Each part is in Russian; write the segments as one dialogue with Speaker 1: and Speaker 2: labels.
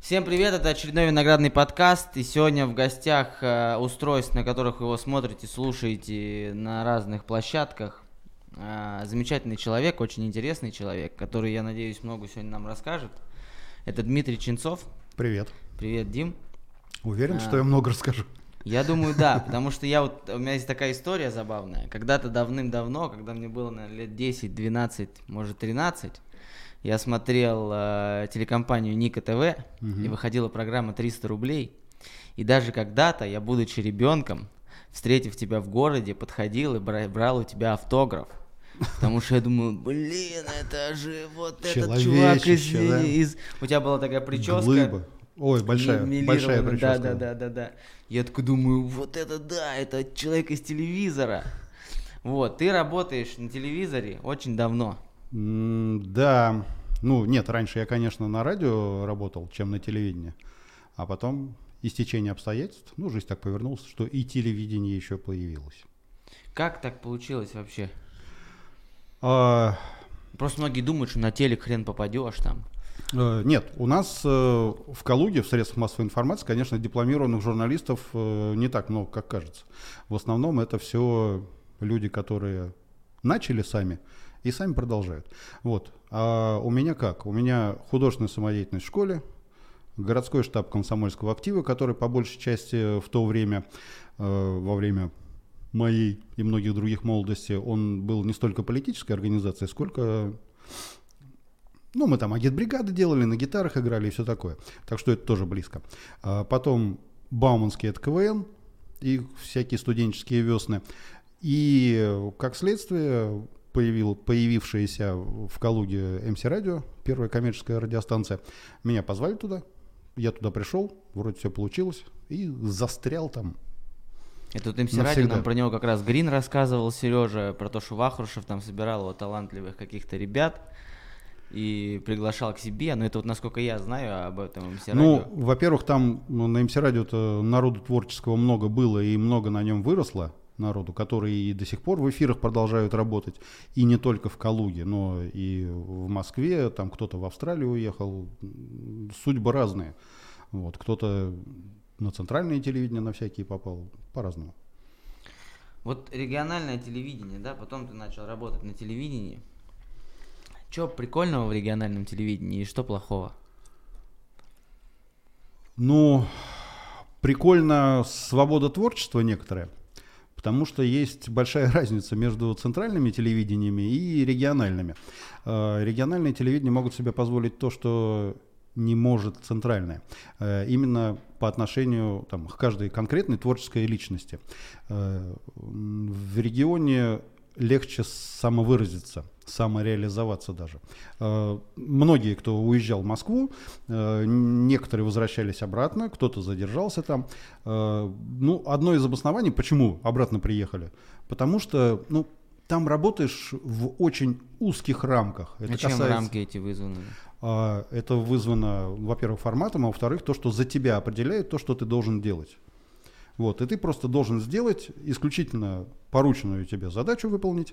Speaker 1: Всем привет, это очередной виноградный подкаст, и сегодня в гостях э, устройств, на которых вы его смотрите, слушаете на разных площадках. Э, замечательный человек, очень интересный человек, который, я надеюсь, много сегодня нам расскажет. Это Дмитрий Ченцов.
Speaker 2: Привет.
Speaker 1: Привет, Дим.
Speaker 2: Уверен,
Speaker 1: А.
Speaker 2: что я много расскажу.
Speaker 1: Я думаю, да, потому что я вот, у меня есть такая история забавная. Когда-то давным-давно, когда мне было, наверное, лет 10, 12, может 13, я смотрел э, телекомпанию Ника ТВ, и выходила программа 300 рублей. И даже когда-то я, будучи ребенком, встретив тебя в городе, подходил и бра- брал у тебя автограф. Потому что я думаю, блин, это же вот этот чувак из,
Speaker 2: да?
Speaker 1: из- У тебя была такая прическа.
Speaker 2: Глыба. Ой, большая, большая прическа.
Speaker 1: Да, да, да, да, да. Я такой думаю, вот это да, это человек из телевизора. Вот, ты работаешь на телевизоре очень давно.
Speaker 2: Да, ну нет, раньше я, конечно, на радио работал, чем на телевидении. А потом истечение обстоятельств, ну, жизнь так повернулась, что и телевидение еще появилось.
Speaker 1: Как так получилось вообще?
Speaker 2: А,
Speaker 1: Просто многие думают, что на телек хрен попадешь там.
Speaker 2: Э, Нет, у нас э, в Калуге, в средствах массовой информации, конечно, дипломированных журналистов э, не так много, как кажется. В основном это все люди, которые начали сами и сами продолжают. Вот. А у меня как? У меня художественная самодеятельность в школе, городской штаб комсомольского актива, который по большей части в то время, во время моей и многих других молодости, он был не столько политической организацией, сколько ну, мы там агитбригады делали, на гитарах играли и все такое. Так что это тоже близко. А потом Бауманский это КВН и всякие студенческие весны. И как следствие появил, появившаяся в Калуге МС Радио, первая коммерческая радиостанция, меня позвали туда. Я туда пришел, вроде все получилось, и застрял там.
Speaker 1: Это вот МС. Радио, нам про него как раз Грин рассказывал, Сережа, про то, что Вахрушев там собирал вот талантливых каких-то ребят и приглашал к себе. Но это вот насколько я знаю об этом МС
Speaker 2: Ну,
Speaker 1: Радио.
Speaker 2: во-первых, там ну, на МС Радио-то народу творческого много было и много на нем выросло народу, которые и до сих пор в эфирах продолжают работать. И не только в Калуге, но и в Москве, там кто-то в Австралию уехал. Судьбы разные. Вот, кто-то на центральное телевидение на всякие попал, по-разному.
Speaker 1: Вот региональное телевидение, да, потом ты начал работать на телевидении. Что прикольного в региональном телевидении и что плохого?
Speaker 2: Ну, прикольно свобода творчества некоторая, потому что есть большая разница между центральными телевидениями и региональными. Э, Региональные телевидения могут себе позволить то, что не может центральное. Э, Именно по отношению там, к каждой конкретной творческой личности. Э, В регионе легче самовыразиться, самореализоваться даже. Э, Многие, кто уезжал в Москву, э, некоторые возвращались обратно, кто-то задержался там. Э, Ну, одно из обоснований, почему обратно приехали, потому что, ну, там работаешь в очень узких рамках. Это
Speaker 1: А чем
Speaker 2: касается-
Speaker 1: рамки эти вызваны?
Speaker 2: а, Это вызвано, во-первых, форматом, а во-вторых, то, что за тебя определяет то, что ты должен делать. Вот, и ты просто должен сделать исключительно порученную тебе задачу выполнить,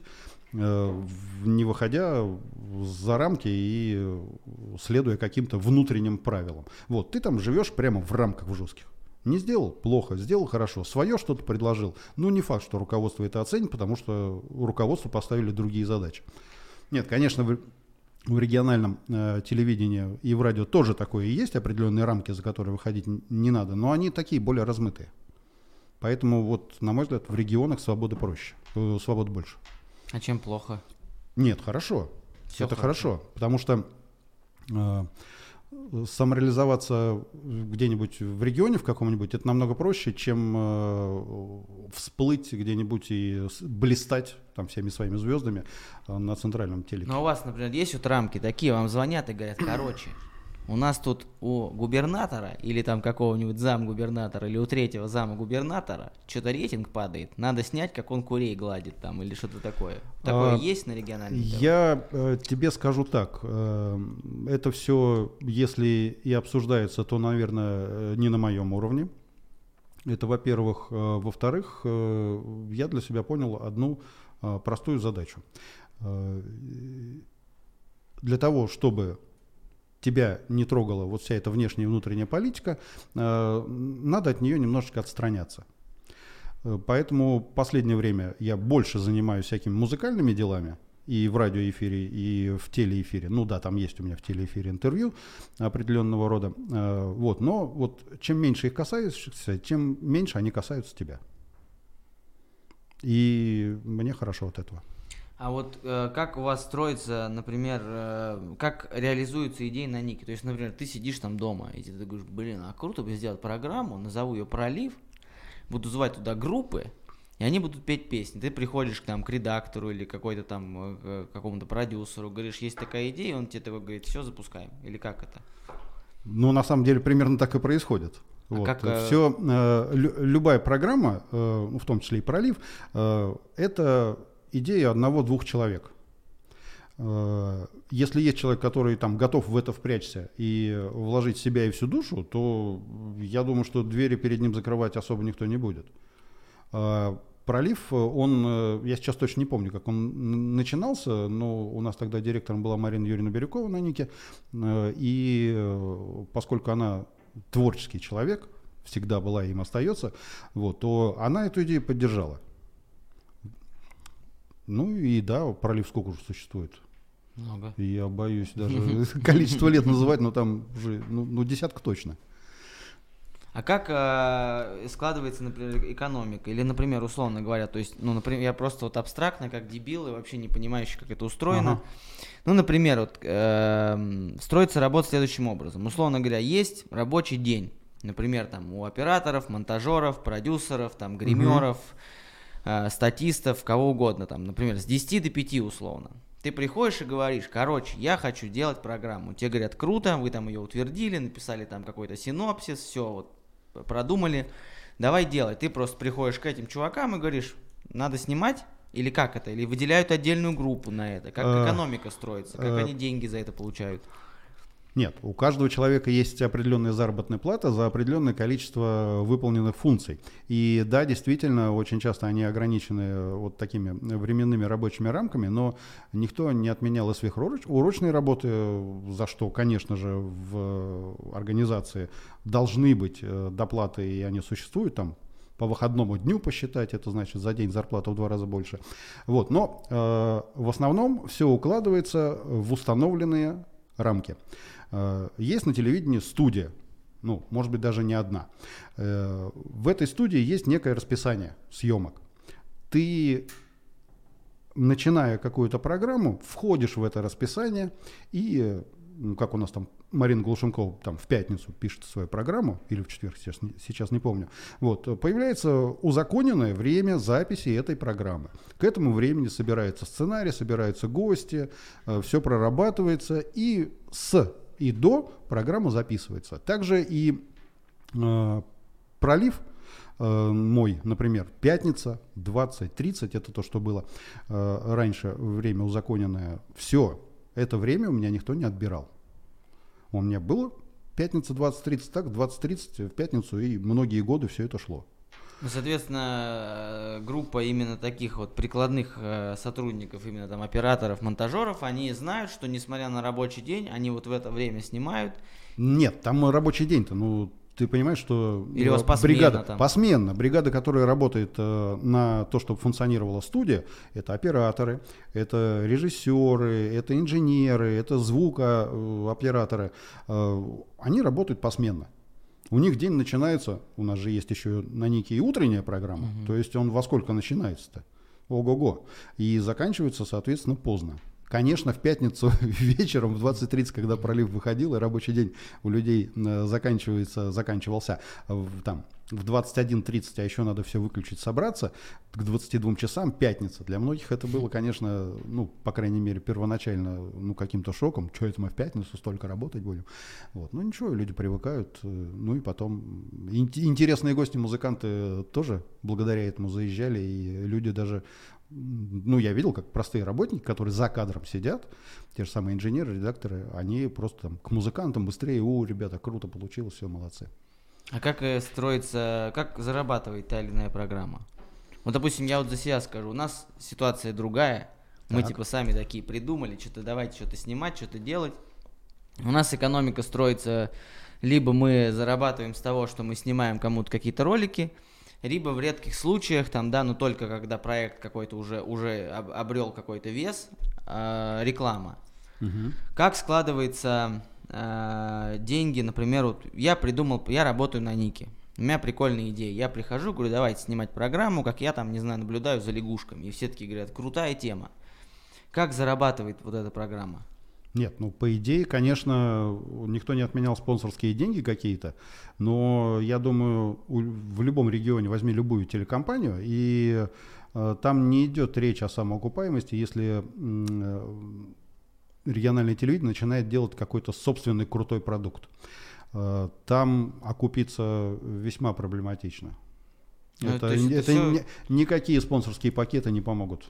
Speaker 2: э, не выходя за рамки и следуя каким-то внутренним правилам. Вот, ты там живешь прямо в рамках в жестких. Не сделал плохо, сделал хорошо, свое что-то предложил. Ну, не факт, что руководство это оценит, потому что руководству поставили другие задачи. Нет, конечно, в, в региональном э, телевидении и в радио тоже такое и есть, определенные рамки, за которые выходить не надо, но они такие более размытые. Поэтому, вот, на мой взгляд, в регионах свободы проще, э, свободы больше.
Speaker 1: А чем плохо?
Speaker 2: Нет, хорошо.
Speaker 1: Всё
Speaker 2: это
Speaker 1: хорошо.
Speaker 2: хорошо. потому что э, самореализоваться где-нибудь в регионе в каком-нибудь это намного проще, чем э, всплыть где-нибудь и блистать там всеми своими звездами э, на центральном телеке.
Speaker 1: Ну, у вас, например, есть вот рамки такие, вам звонят и говорят, короче, у нас тут у губернатора или там какого-нибудь замгубернатора или у третьего зама губернатора что-то рейтинг падает, надо снять, как он курей гладит там или что-то такое. Такое
Speaker 2: А,
Speaker 1: есть на региональном? ТВ?
Speaker 2: Я э, тебе скажу так, э, это все, если и обсуждается, то, наверное, э, не на моем уровне. Это, во-первых. Э, во-вторых, э, я для себя понял одну э, простую задачу. Для того, чтобы тебя не трогала вот вся эта внешняя и внутренняя политика, надо от нее немножечко отстраняться. Поэтому последнее время я больше занимаюсь всякими музыкальными делами, и в радиоэфире, и в телеэфире. Ну да, там есть у меня в телеэфире интервью определенного рода. Э, вот, но вот чем меньше их касаешься, тем меньше они касаются тебя. И мне хорошо от этого.
Speaker 1: А вот э, как у вас строится, например, э, как реализуются идеи на Нике? То есть, например, ты сидишь там дома, и ты говоришь, блин, а круто бы сделать программу, назову ее «Пролив», буду звать туда группы, и они будут петь песни. Ты приходишь к, там, к редактору или какой-то там э, к какому-то продюсеру, говоришь, есть такая идея, он тебе такой говорит, все, запускаем. Или как это?
Speaker 2: Ну, на самом деле, примерно так и происходит. А вот. как, э, Все, э, любая программа, э, ну, в том числе и пролив, э, это идея одного-двух человек. Э, если есть человек, который там готов в это впрячься и вложить себя и всю душу, то я думаю, что двери перед ним закрывать особо никто не будет. А, пролив, он, э, я сейчас точно не помню, как он начинался, но у нас тогда директором была Марина Юрьевна Бирюкова на Нике, э, и э, поскольку она творческий человек, всегда была и им остается, вот, то она эту идею поддержала. Ну и да, пролив сколько уже существует?
Speaker 1: Много.
Speaker 2: Я боюсь даже количество лет называть, но там уже ну, ну десятка точно.
Speaker 1: А как э, складывается, например, экономика? Или, например, условно говоря, то есть, ну, например, я просто вот абстрактно, как дебил и вообще не понимающий, как это устроено. Ага. Ну, например, вот э, строится работа следующим образом. Условно говоря, есть рабочий день. Например, там у операторов, монтажеров, продюсеров, там гримеров, угу. Э, статистов, кого угодно, там, например, с 10 до 5 условно. Ты приходишь и говоришь, короче, я хочу делать программу. Тебе говорят, круто, вы там ее утвердили, написали там какой-то синопсис, все, вот продумали, давай делай. Ты просто приходишь к этим чувакам и говоришь, надо снимать, или как это? Или выделяют отдельную группу на это? Как э, экономика строится? Как э, они деньги за это получают?
Speaker 2: Нет, у каждого человека есть определенная заработная плата за определенное количество выполненных функций. И да, действительно, очень часто они ограничены вот такими временными рабочими рамками, но никто не отменял и сверхурочные работы, за что, конечно же, в организации должны быть э, доплаты, и они существуют там по выходному дню посчитать, это значит за день зарплата в два раза больше. Вот. Но э, в основном все укладывается в установленные рамки. Э, есть на телевидении студия, ну, может быть, даже не одна. Э, в этой студии есть некое расписание съемок. Ты, начиная какую-то программу, входишь в это расписание и, ну, как у нас там Марина Глушенкова там в пятницу пишет свою программу, или в четверг, сейчас, сейчас не помню, вот, появляется узаконенное время записи этой программы. К этому времени собирается сценарий, собираются гости, э, все прорабатывается, и с и до программа записывается. Также и э, пролив э, мой, например, пятница, 20-30, это то, что было э, раньше, время узаконенное, все, это время у меня никто не отбирал. У меня было пятница 20-30, так, 20-30 в пятницу, и многие годы все это шло.
Speaker 1: Ну, соответственно, группа именно таких вот прикладных э, сотрудников, именно там операторов, монтажеров, они знают, что несмотря на рабочий день, они вот в это время снимают.
Speaker 2: Нет, там рабочий день-то, ну ты понимаешь, что
Speaker 1: Или у вас посменно
Speaker 2: бригада
Speaker 1: там?
Speaker 2: посменно, бригада, которая работает э, на то, чтобы функционировала студия, это операторы, это режиссеры, это инженеры, это звукооператоры, э, они работают посменно. У них день начинается, у нас же есть еще на Нике и утренняя программа, угу. то есть он во сколько начинается-то? Ого-го. И заканчивается, соответственно, поздно. Конечно, в пятницу вечером в 20.30, когда пролив выходил, и рабочий день у людей э, заканчивается, заканчивался там, в 21.30, а еще надо все выключить, собраться, к 22 часам, пятница. Для многих это было, конечно, ну, по крайней мере, первоначально, ну, каким-то шоком. Что это мы в пятницу столько работать будем? Вот. Ну, ничего, люди привыкают. Э, ну, и потом интересные гости, музыканты тоже благодаря этому заезжали, и люди даже ну, я видел, как простые работники, которые за кадром сидят, те же самые инженеры, редакторы, они просто там к музыкантам быстрее, о, ребята, круто получилось, все, молодцы.
Speaker 1: А как э, строится, как зарабатывает та или иная программа? Вот, допустим, я вот за себя скажу, у нас ситуация другая. Мы
Speaker 2: Так.
Speaker 1: типа сами такие придумали, что-то давайте что-то снимать, что-то делать. У нас экономика строится, либо мы зарабатываем с того, что мы снимаем кому-то какие-то ролики, либо в редких случаях, там, да, ну только когда проект какой-то уже, уже об- обрел какой-то вес, э, реклама.
Speaker 2: Мгм.
Speaker 1: Как складывается э, деньги, например, вот я придумал, я работаю на Нике. У меня прикольная идея. Я прихожу, говорю, давайте снимать программу, как я там, не знаю, наблюдаю за лягушками. И все таки говорят, крутая тема. Как зарабатывает вот эта программа?
Speaker 2: Нет, ну по идее, конечно, никто не отменял спонсорские деньги какие-то, но я думаю, у- в любом регионе возьми любую телекомпанию, и э, там не идет речь о самоокупаемости, если э, региональное телевидение начинает делать какой-то собственный крутой продукт. Э, там окупиться весьма проблематично.
Speaker 1: Ну,
Speaker 2: это
Speaker 1: это
Speaker 2: это
Speaker 1: всё-
Speaker 2: ни- никакие спонсорские пакеты не помогут.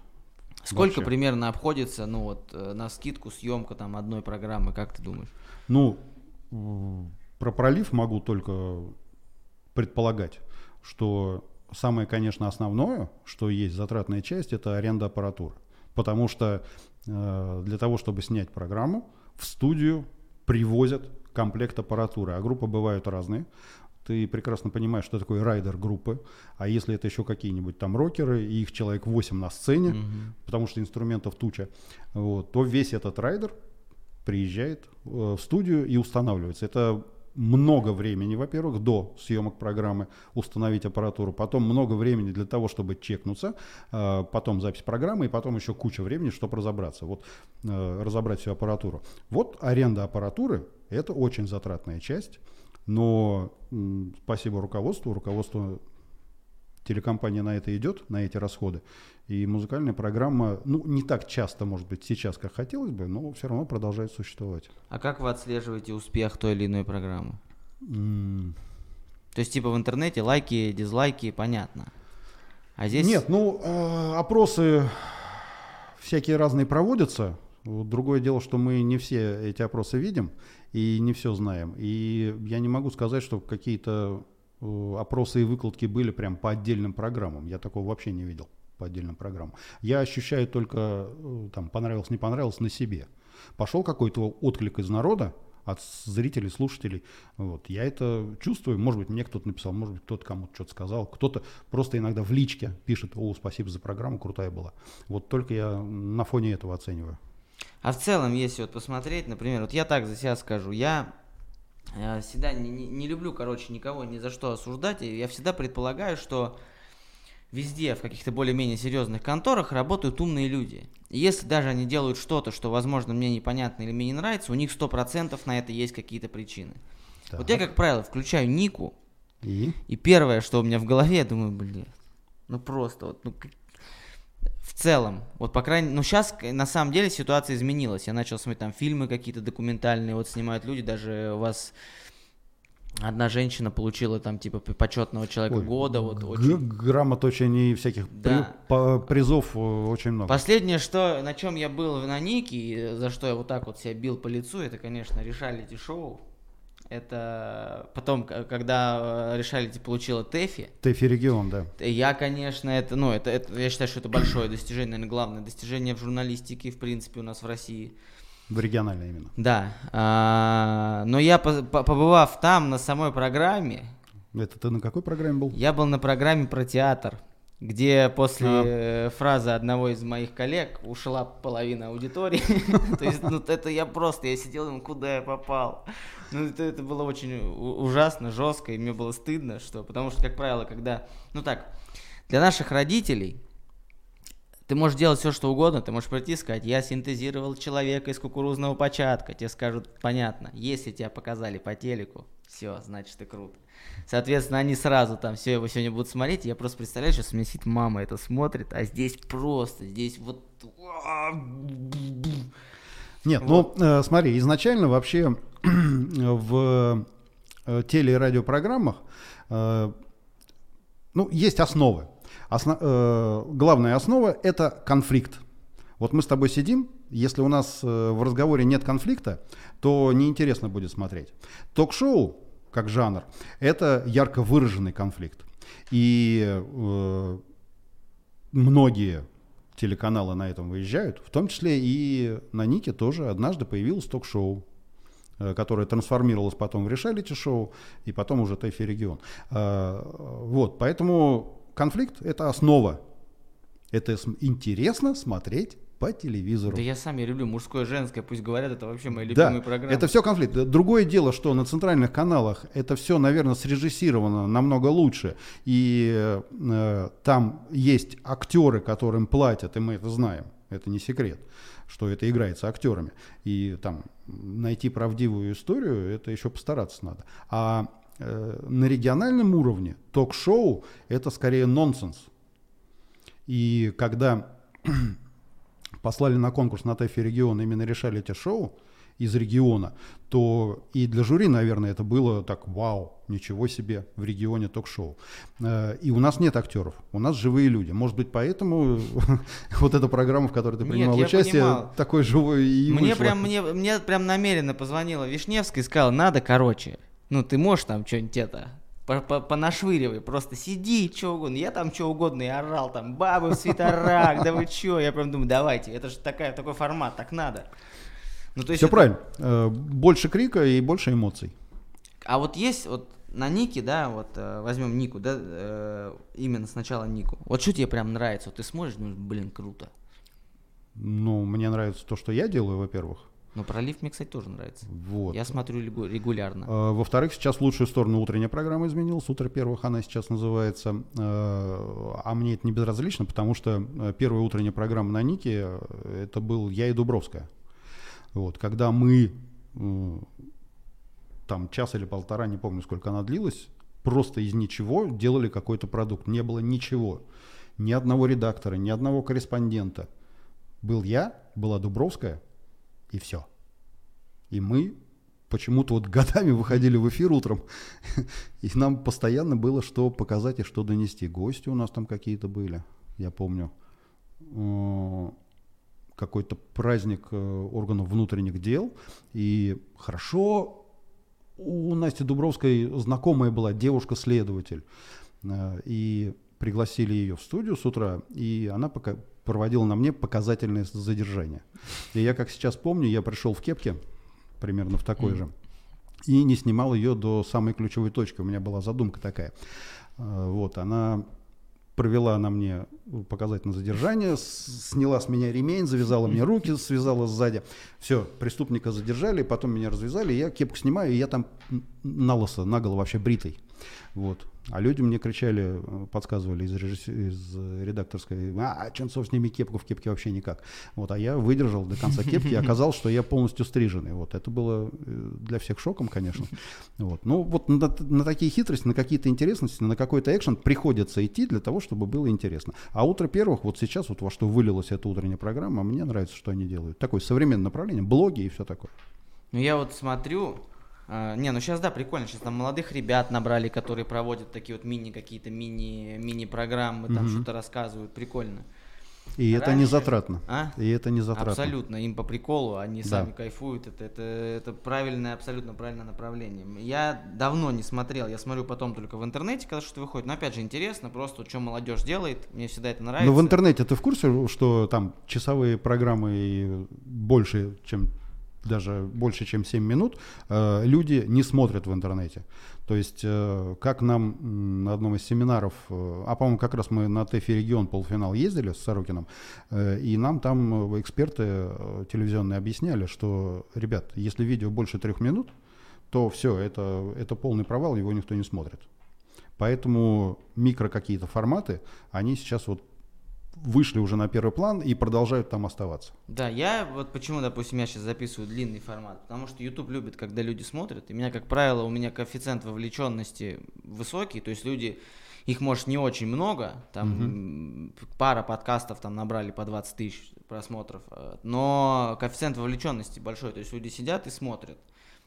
Speaker 1: Сколько
Speaker 2: Вообще.
Speaker 1: примерно обходится, ну вот, э, на скидку съемка там одной программы, как ты думаешь?
Speaker 2: Ну, про пролив могу только предполагать, что самое, конечно, основное, что есть затратная часть, это аренда аппаратуры. Потому что э, для того, чтобы снять программу, в студию привозят комплект аппаратуры, а группы бывают разные. Ты прекрасно понимаешь, что такое райдер группы, а если это еще какие-нибудь там рокеры, и их человек 8 на сцене,
Speaker 1: Мгм.
Speaker 2: потому что инструментов туча, вот, то весь этот райдер приезжает э, в студию и устанавливается. Это много времени, во-первых, до съемок программы установить аппаратуру, потом много времени для того, чтобы чекнуться, э, потом запись программы и потом еще куча времени, чтобы разобраться, вот э, разобрать всю аппаратуру. Вот аренда аппаратуры – это очень затратная часть, но спасибо руководству, руководство телекомпания на это идет, на эти расходы. И музыкальная программа, ну, не так часто, может быть, сейчас, как хотелось бы, но все равно продолжает существовать.
Speaker 1: А как вы отслеживаете успех той или иной программы?
Speaker 2: М,
Speaker 1: То есть, типа в интернете лайки, дизлайки, понятно. А здесь...
Speaker 2: Нет, ну, э, опросы всякие разные проводятся. Другое дело, что мы не все эти опросы видим и не все знаем. И я не могу сказать, что какие-то э, опросы и выкладки были прям по отдельным программам. Я такого вообще не видел по отдельным программам. Я ощущаю только, э, там, понравилось, не понравилось на себе. Пошел какой-то отклик из народа, от зрителей, слушателей. Вот. Я это чувствую. Может быть, мне кто-то написал, может быть, кто-то кому-то что-то сказал. Кто-то просто иногда в личке пишет, о, спасибо за программу, крутая была. Вот только я на фоне этого оцениваю.
Speaker 1: А в целом, если вот посмотреть, например, вот я так за себя скажу, я э, всегда не, не- не люблю, короче, никого ни за что осуждать, и я всегда предполагаю, что везде, в каких-то более-менее серьезных конторах работают умные люди. И если даже они делают что-то, что, возможно, мне непонятно или мне не нравится, у них 100% на это есть какие-то причины. Вот я, как правило, включаю Нику,
Speaker 2: И?
Speaker 1: и первое, что у меня в голове, я думаю, блин, ну просто вот, ну целом, вот по крайней ну сейчас на самом деле ситуация изменилась. Я начал смотреть там фильмы какие-то документальные, вот снимают люди, даже у вас одна женщина получила там типа почетного человека
Speaker 2: Ой,
Speaker 1: года, вот очень.
Speaker 2: Грамот очень и всяких при-
Speaker 1: Да.
Speaker 2: по- призов э, очень много.
Speaker 1: Последнее, что на чем я был на Нике, и за что я вот так вот себя бил по лицу, это, конечно, решалити шоу. Это потом, когда э, решалити получила Тэфи,
Speaker 2: Тэфи регион, да.
Speaker 1: Я, конечно, это, ну, это, это, я считаю, что это большое достижение, наверное, главное достижение в журналистике, в принципе, у нас в России.
Speaker 2: В региональной именно.
Speaker 1: Да, а, но я, по- по- побывав там, на самой программе,
Speaker 2: Это ты на какой программе был?
Speaker 1: я был на программе про театр, где после
Speaker 2: А.
Speaker 1: э, фразы одного из моих коллег ушла половина аудитории. То есть, ну, это я просто, я сидел, думал, куда я попал. Ну, это, это было очень ужасно, жестко, и мне было стыдно, что, потому что, как правило, когда, ну так, для наших родителей ты можешь делать все, что угодно, ты можешь прийти и сказать, я синтезировал человека из кукурузного початка, тебе скажут, понятно, если тебя показали по телеку, все, значит ты крут. Соответственно, они сразу там все его сегодня будут смотреть, я просто представляю, сейчас у меня сидит мама это смотрит, а здесь просто, здесь вот...
Speaker 2: Нет, ну э, смотри, изначально вообще в э, теле- и радиопрограммах э, ну, есть основы. Осно- э, главная основа – это конфликт. Вот мы с тобой сидим, если у нас э, в разговоре нет конфликта, то неинтересно будет смотреть. Ток-шоу как жанр, это ярко выраженный конфликт. И э, многие телеканалы на этом выезжают, в том числе и на Нике тоже однажды появилось ток-шоу, э, которое трансформировалось потом в решалити-шоу, и потом уже ТФ регион. Э, вот, поэтому конфликт — это основа. Это интересно смотреть по телевизору.
Speaker 1: Да я сам я люблю мужское, женское, пусть говорят, это вообще мои любимые
Speaker 2: да,
Speaker 1: программы.
Speaker 2: Это все конфликт. Другое дело, что на центральных каналах это все, наверное, срежиссировано намного лучше. И э, там есть актеры, которым платят, и мы это знаем. Это не секрет, что это играется актерами. И там найти правдивую историю, это еще постараться надо. А э, на региональном уровне ток-шоу это скорее нонсенс. И когда послали на конкурс на ТЭФе региона, именно решали эти шоу из региона, то и для жюри, наверное, это было так, вау, ничего себе, в регионе ток-шоу. Э, и у нас нет актеров, у нас живые люди. Может быть, поэтому вот эта программа, в которой ты принимал нет, участие, понимал. такой живой и
Speaker 1: мне вышла. прям мне, мне прям намеренно позвонила Вишневская и сказала, надо короче. Ну, ты можешь там что-нибудь это понашвыривай, просто сиди, что угодно. Я там что угодно и орал, там, бабы в свитерах, да вы что? Я прям думаю, давайте, это же такая, такой формат, так надо.
Speaker 2: Ну, то есть Все это... правильно. Э, больше крика и больше эмоций.
Speaker 1: А вот есть вот на Нике, да, вот э, возьмем Нику, да, э, именно сначала Нику. Вот что тебе прям нравится? Вот ты смотришь, ну, блин, круто.
Speaker 2: Ну, мне нравится то, что я делаю, во-первых.
Speaker 1: Но пролив мне, кстати, тоже нравится. Вот. Я смотрю регулярно.
Speaker 2: А, во-вторых, сейчас в лучшую сторону утренняя программа изменилась. Утро первых она сейчас называется. А, а мне это не безразлично, потому что э, первая утренняя программа на Нике это был я и Дубровская. Вот. Когда мы там час или полтора, не помню, сколько она длилась, просто из ничего делали какой-то продукт. Не было ничего. Ни одного редактора, ни одного корреспондента. Был я, была Дубровская, и все. И мы почему-то вот годами выходили в эфир утром, и нам постоянно было что показать и что донести. Гости у нас там какие-то были, я помню. Какой-то праздник э, органов внутренних дел. И хорошо у Насти Дубровской знакомая была девушка-следователь. Э, и пригласили ее в студию с утра, и она пока проводила на мне показательное задержание. И я, как сейчас помню, я пришел в кепке, примерно в такой же, и не снимал ее до самой ключевой точки. У меня была задумка такая. А, вот, она провела на мне показательное задержание, сняла с меня ремень, завязала мне руки, связала сзади. Все, преступника задержали, потом меня развязали, я кепку снимаю, и я там на лысо, наголо вообще бритый. Вот. А люди мне кричали, э, подсказывали из, режисс... из редакторской, а, Ченцов, сними кепку, в кепке вообще никак. Вот, а я выдержал до конца кепки, и оказалось, что я полностью стриженный. Вот, это было э, для всех шоком, конечно. Вот. Ну, вот на, на такие хитрости, на какие-то интересности, на какой-то экшен приходится идти для того, чтобы было интересно. А утро первых, вот сейчас, вот во что вылилась эта утренняя программа, мне нравится, что они делают. Такое современное направление, блоги и все такое.
Speaker 1: Ну, я вот смотрю, а, не, ну сейчас да, прикольно, сейчас там молодых ребят набрали, которые проводят такие вот мини какие-то мини мини программы, там угу. что-то рассказывают, прикольно.
Speaker 2: И Раньше... это не затратно. А? И это не затратно.
Speaker 1: Абсолютно, им по приколу, они да. сами кайфуют, это, это, это правильное, абсолютно правильное направление. Я давно не смотрел, я смотрю потом только в интернете, когда что-то выходит, но опять же интересно, просто что молодежь делает, мне всегда это нравится.
Speaker 2: Но в интернете ты в курсе, что там часовые программы больше, чем даже больше, чем 7 минут, э, люди не смотрят в интернете. То есть, э, как нам на одном из семинаров, э, а по-моему, как раз мы на ТЭФИ регион полуфинал ездили с Сорокином, и нам там эксперты телевизионные объясняли, что, ребят, если видео больше трех минут, то все, это, это полный провал, его никто не смотрит. Поэтому микро какие-то форматы, они сейчас вот вышли уже на первый план и продолжают там оставаться.
Speaker 1: Да, я вот почему, допустим, я сейчас записываю длинный формат, потому что YouTube любит, когда люди смотрят, и меня, как правило, у меня коэффициент вовлеченности высокий, то есть люди, их может не очень много, там угу. пара подкастов там набрали по 20 тысяч просмотров, э, но коэффициент вовлеченности большой, то есть люди сидят и смотрят.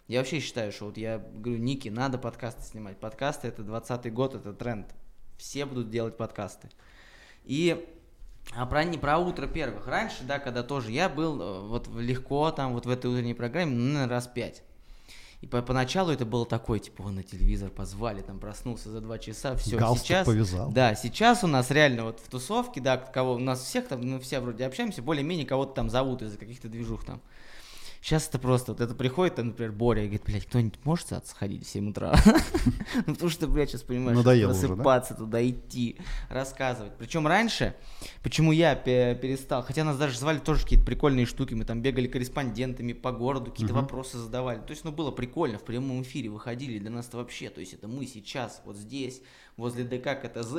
Speaker 1: Я вообще считаю, что вот я говорю, Ники, надо подкасты снимать. Подкасты это 20 год, это тренд. Все будут делать подкасты. И а про, не про утро первых. Раньше, да, когда тоже я был э, вот легко там, вот в этой утренней программе, ну, наверное, раз пять. И по поначалу это было такое, типа, он на телевизор позвали, там проснулся за два часа, все.
Speaker 2: Галстук
Speaker 1: сейчас,
Speaker 2: повязал.
Speaker 1: Да, сейчас у нас реально вот в тусовке, да, кого у нас всех там, мы все вроде общаемся, более-менее кого-то там зовут из-за каких-то движух там. Сейчас это просто, вот это приходит, там, например, Боря и говорит, блядь, кто-нибудь может сходить в 7 утра? Ну, потому что, блядь, сейчас понимаешь, просыпаться туда, идти, рассказывать. Причем раньше, почему я пе- перестал, хотя нас даже звали тоже какие-то прикольные штуки, мы там бегали корреспондентами по городу, какие-то вопросы задавали. То есть, ну, было прикольно, в прямом эфире выходили, для нас это вообще, то есть, это мы сейчас вот здесь, возле ДК КТЗ,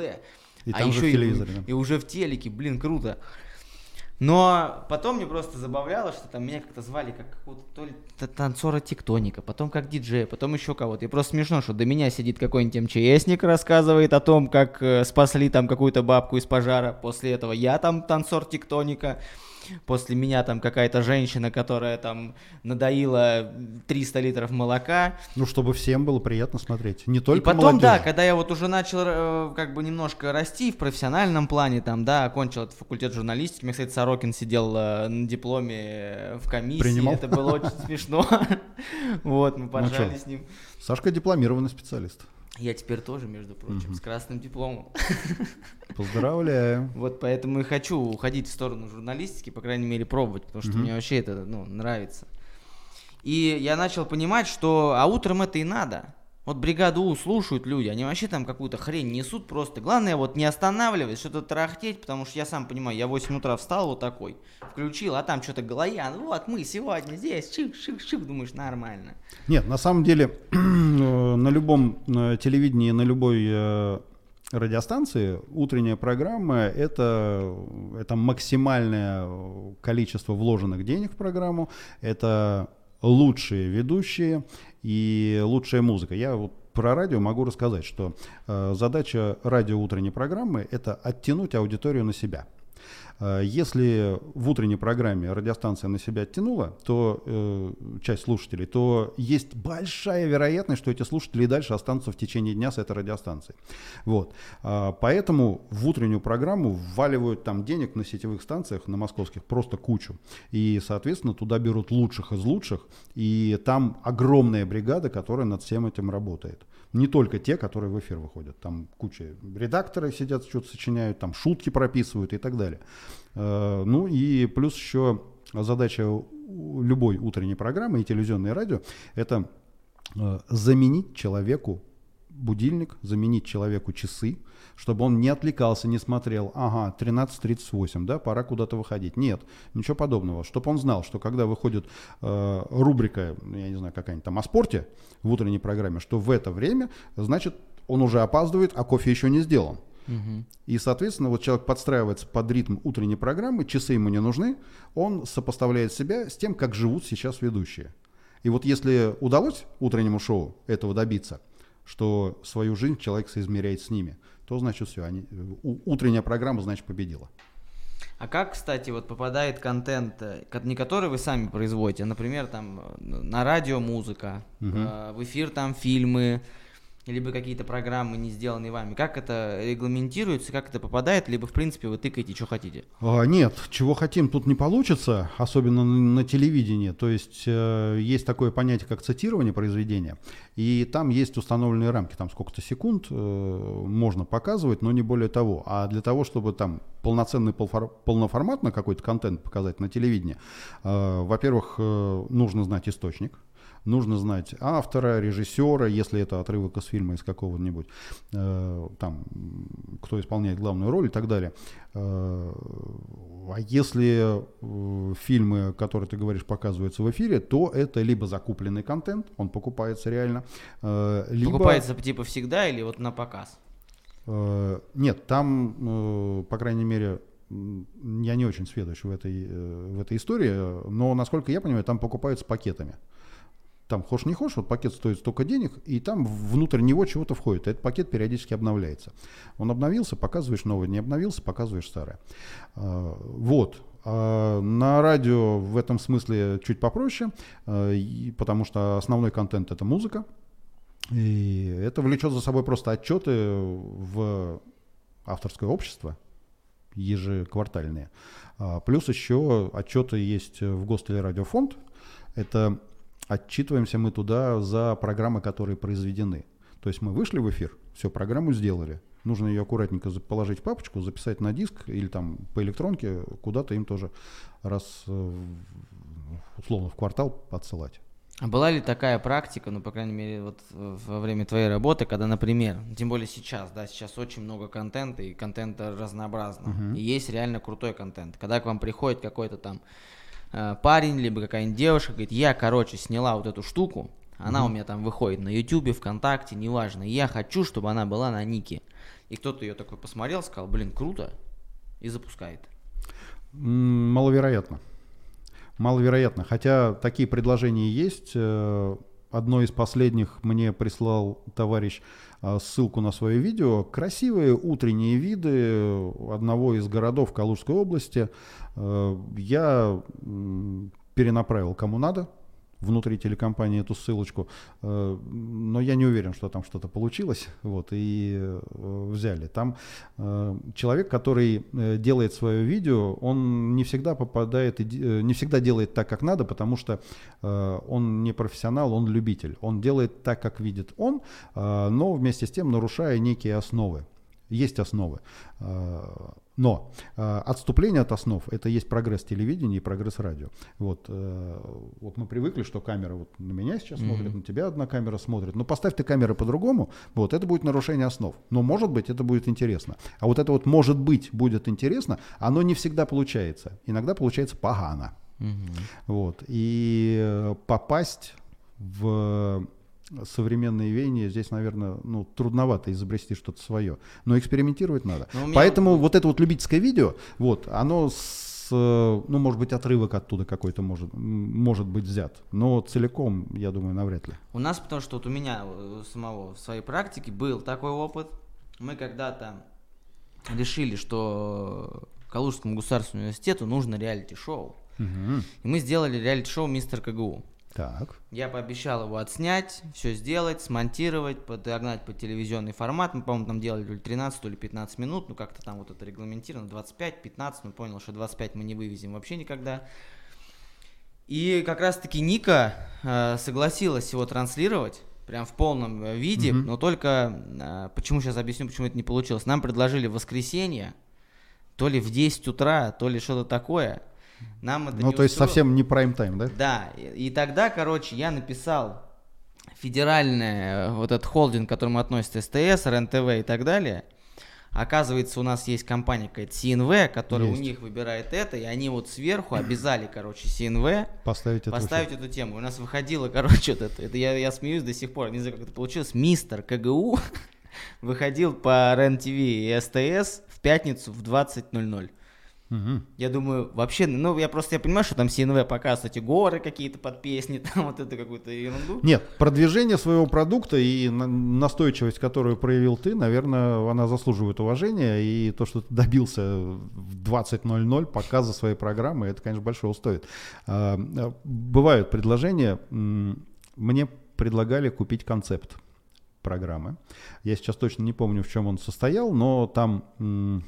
Speaker 2: И
Speaker 1: а еще и-
Speaker 2: да.
Speaker 1: и уже в телеке, блин, круто. Но потом мне просто забавляло, что там меня как-то звали как какого-то то ли танцора тектоника, потом как диджея, потом еще кого-то. И просто смешно, что до меня сидит какой-нибудь МЧСник, рассказывает о том, как э, спасли там какую-то бабку из пожара. После этого я там танцор тектоника. После меня там какая-то женщина, которая там надоила 300 литров молока.
Speaker 2: Ну, чтобы всем было приятно смотреть. Не только
Speaker 1: И потом, да,
Speaker 2: молодежи.
Speaker 1: когда я вот уже начал э, как бы немножко расти в профессиональном плане, там, да, окончил этот факультет журналистики. Меня, кстати, Сорокин сидел э, на дипломе э, в комиссии.
Speaker 2: Принимал?
Speaker 1: Это было очень смешно. Вот,
Speaker 2: Ну
Speaker 1: мы поржали
Speaker 2: чё?
Speaker 1: с ним.
Speaker 2: Сашка дипломированный специалист.
Speaker 1: Я теперь тоже, между прочим, с красным дипломом.
Speaker 2: Поздравляю.
Speaker 1: Вот поэтому и хочу уходить в сторону журналистики, по крайней мере, пробовать, потому что мне вообще это ну, нравится. И я начал понимать, что а утром это и надо. Вот бригаду У слушают люди, они вообще там какую-то хрень несут просто. Главное вот не останавливать, что-то тарахтеть, потому что я сам понимаю, я в 8 утра встал вот такой, включил, а там что-то Галаян, вот мы сегодня здесь, шик-шик-шик, думаешь, нормально.
Speaker 2: Нет, на самом деле на любом телевидении, на любой э, радиостанции утренняя программа это, это максимальное количество вложенных денег в программу, это лучшие ведущие и лучшая музыка. Я вот про радио могу рассказать, что э, задача радио утренней программы это оттянуть аудиторию на себя. Э, Если в утренней программе радиостанция на себя оттянула, то э, часть слушателей, то есть большая вероятность, что эти слушатели дальше останутся в течение дня с этой радиостанцией. Вот. А, Поэтому в утреннюю программу вваливают там денег на сетевых станциях, на московских, просто кучу. И, соответственно, туда берут лучших из лучших, и там огромная бригада, которая над всем этим работает. Не только те, которые в эфир выходят. Там куча редакторы сидят, что-то сочиняют, там шутки прописывают и так далее. Э, Ну и плюс еще задача любой утренней программы и телевизионной радио – это э, заменить человеку будильник, заменить человеку часы, чтобы он не отвлекался, не смотрел, ага, 13.38, да, пора куда-то выходить. Нет, ничего подобного. Чтобы он знал, что когда выходит э, рубрика, я не знаю, какая-нибудь там о спорте в утренней программе, что в это время, значит, он уже опаздывает, а кофе еще не сделан. И, соответственно, вот человек подстраивается под ритм утренней программы, часы ему не нужны, он сопоставляет себя с тем, как живут сейчас ведущие. И вот если удалось утреннему шоу этого добиться, что свою жизнь человек соизмеряет с ними, то значит все, они, утренняя программа, значит, победила.
Speaker 1: А как, кстати, вот попадает контент, э, не который вы сами производите, а, например, там э, на радио музыка, э, в эфир там фильмы, либо какие-то программы, не сделанные вами. Как это регламентируется, как это попадает, либо, в принципе, вы тыкаете, что хотите?
Speaker 2: А, Нет, чего хотим, тут не получится, особенно на, телевидении. То есть э, есть такое понятие, как цитирование произведения, и там есть установленные рамки, там сколько-то секунд э, можно показывать, но не более того. А для того, чтобы там полноценный полфор- какой-то контент показать на телевидении, э, во-первых, нужно знать источник, Нужно знать автора, режиссера, если это отрывок из фильма из какого-нибудь, э, там, кто исполняет главную роль и так далее. Э, а если э, фильмы, которые ты говоришь, показываются в эфире, то это либо закупленный контент, он покупается реально, э, либо...
Speaker 1: Покупается типа всегда или вот на показ?
Speaker 2: Э, Нет, там, э, по крайней мере, я не очень сведущ в этой, э, в этой истории, но, насколько я понимаю, там покупаются пакетами. Там хошь не хошь, вот пакет стоит столько денег, и там внутрь него чего-то входит. Этот пакет периодически обновляется. Он обновился, показываешь новый, не обновился, показываешь старое. Э, Вот. А На радио в этом смысле чуть попроще, и- потому что основной контент это музыка. И это влечет за собой просто отчеты в авторское общество ежеквартальные. А, Плюс еще отчеты есть в Гостелерадиофонд. Это отчитываемся мы туда за программы, которые произведены. То есть мы вышли в эфир, все, программу сделали. Нужно ее аккуратненько положить в папочку, записать на диск или там по электронке, куда-то им тоже раз, условно, в квартал отсылать.
Speaker 1: А была ли такая практика, ну, по крайней мере, вот во время твоей работы, когда, например, тем более сейчас, да, сейчас очень много контента, и контента разнообразно, uh-huh. и есть реально крутой контент. Когда к вам приходит какой-то там э, парень, либо какая-нибудь девушка, говорит, я, короче, сняла вот эту штуку, она uh-huh. у меня там выходит на Ютубе, ВКонтакте, неважно, я хочу, чтобы она была на нике. И кто-то ее такой посмотрел, сказал, блин, круто, и запускает.
Speaker 2: Маловероятно. Маловероятно. Хотя такие предложения есть. Э, одно из последних мне прислал товарищ ссылку на свое видео. Красивые утренние виды одного из городов Калужской области. Э, я перенаправил кому надо внутри телекомпании эту ссылочку, э, но я не уверен, что там что-то получилось, вот, и э, взяли. Там э, человек, который делает свое видео, он не всегда попадает, не всегда делает так, как надо, потому что он не профессионал, он любитель. Он делает так, как видит он, но вместе с тем нарушая некие основы. Есть основы. Но э, отступление от основ это есть прогресс телевидения и прогресс радио. Вот, э, вот мы привыкли, что камера вот на меня сейчас mm-hmm. смотрит, на тебя одна камера смотрит. Но поставь ты камеры по-другому, вот это будет нарушение основ. Но может быть это будет интересно. А вот это вот может быть будет интересно, оно не всегда получается. Иногда получается погано. Mm-hmm. Вот. И э, попасть в современные веяния, здесь, наверное, ну, трудновато изобрести что-то свое. Но экспериментировать надо. Но меня... Поэтому вот это вот любительское видео, вот, оно с, ну, может быть, отрывок оттуда какой-то может, может быть взят. Но целиком, я думаю, навряд ли.
Speaker 1: У нас, потому что вот у меня у самого в своей практике был такой опыт. Мы когда-то решили, что Калужскому государственному университету нужно реалити-шоу. Угу. И мы сделали реалити-шоу «Мистер КГУ».
Speaker 2: Так.
Speaker 1: Я пообещал его отснять, все сделать, смонтировать, подогнать под телевизионный формат. Мы, по-моему, там делали то ли 13, то ли 15 минут, ну как-то там вот это регламентировано, 25, 15, но понял, что 25 мы не вывезем вообще никогда. И как раз-таки Ника э, согласилась его транслировать, прям в полном э, виде, mm-hmm. но только, э, почему сейчас объясню, почему это не получилось. Нам предложили в воскресенье, то ли в 10 утра, то ли что-то такое. Нам это
Speaker 2: ну,
Speaker 1: не
Speaker 2: то есть совсем не прайм-тайм, да?
Speaker 1: Да, и, и тогда, короче, я написал федеральный вот этот холдинг, к которому относится СТС, РНТВ и так далее. Оказывается, у нас есть компания какая-то СНВ, которая есть. у них выбирает это, и они вот сверху обязали, короче, СНВ
Speaker 2: поставить,
Speaker 1: поставить эту тему. У нас выходило, короче, вот это, это я, я смеюсь до сих пор, не знаю, как это получилось, мистер КГУ выходил по РЕН-ТВ и СТС в пятницу в 20.00. Угу. Я думаю, вообще, ну, я просто я понимаю, что там СНВ показывают эти горы какие-то под песни, там вот это какую-то ерунду.
Speaker 2: Нет, продвижение своего продукта и настойчивость, которую проявил ты, наверное, она заслуживает уважения, и то, что ты добился в 20.00 показа своей программы, это, конечно, большого стоит. А, бывают предложения, мне предлагали купить концепт программы. Я сейчас точно не помню, в чем он состоял, но там а,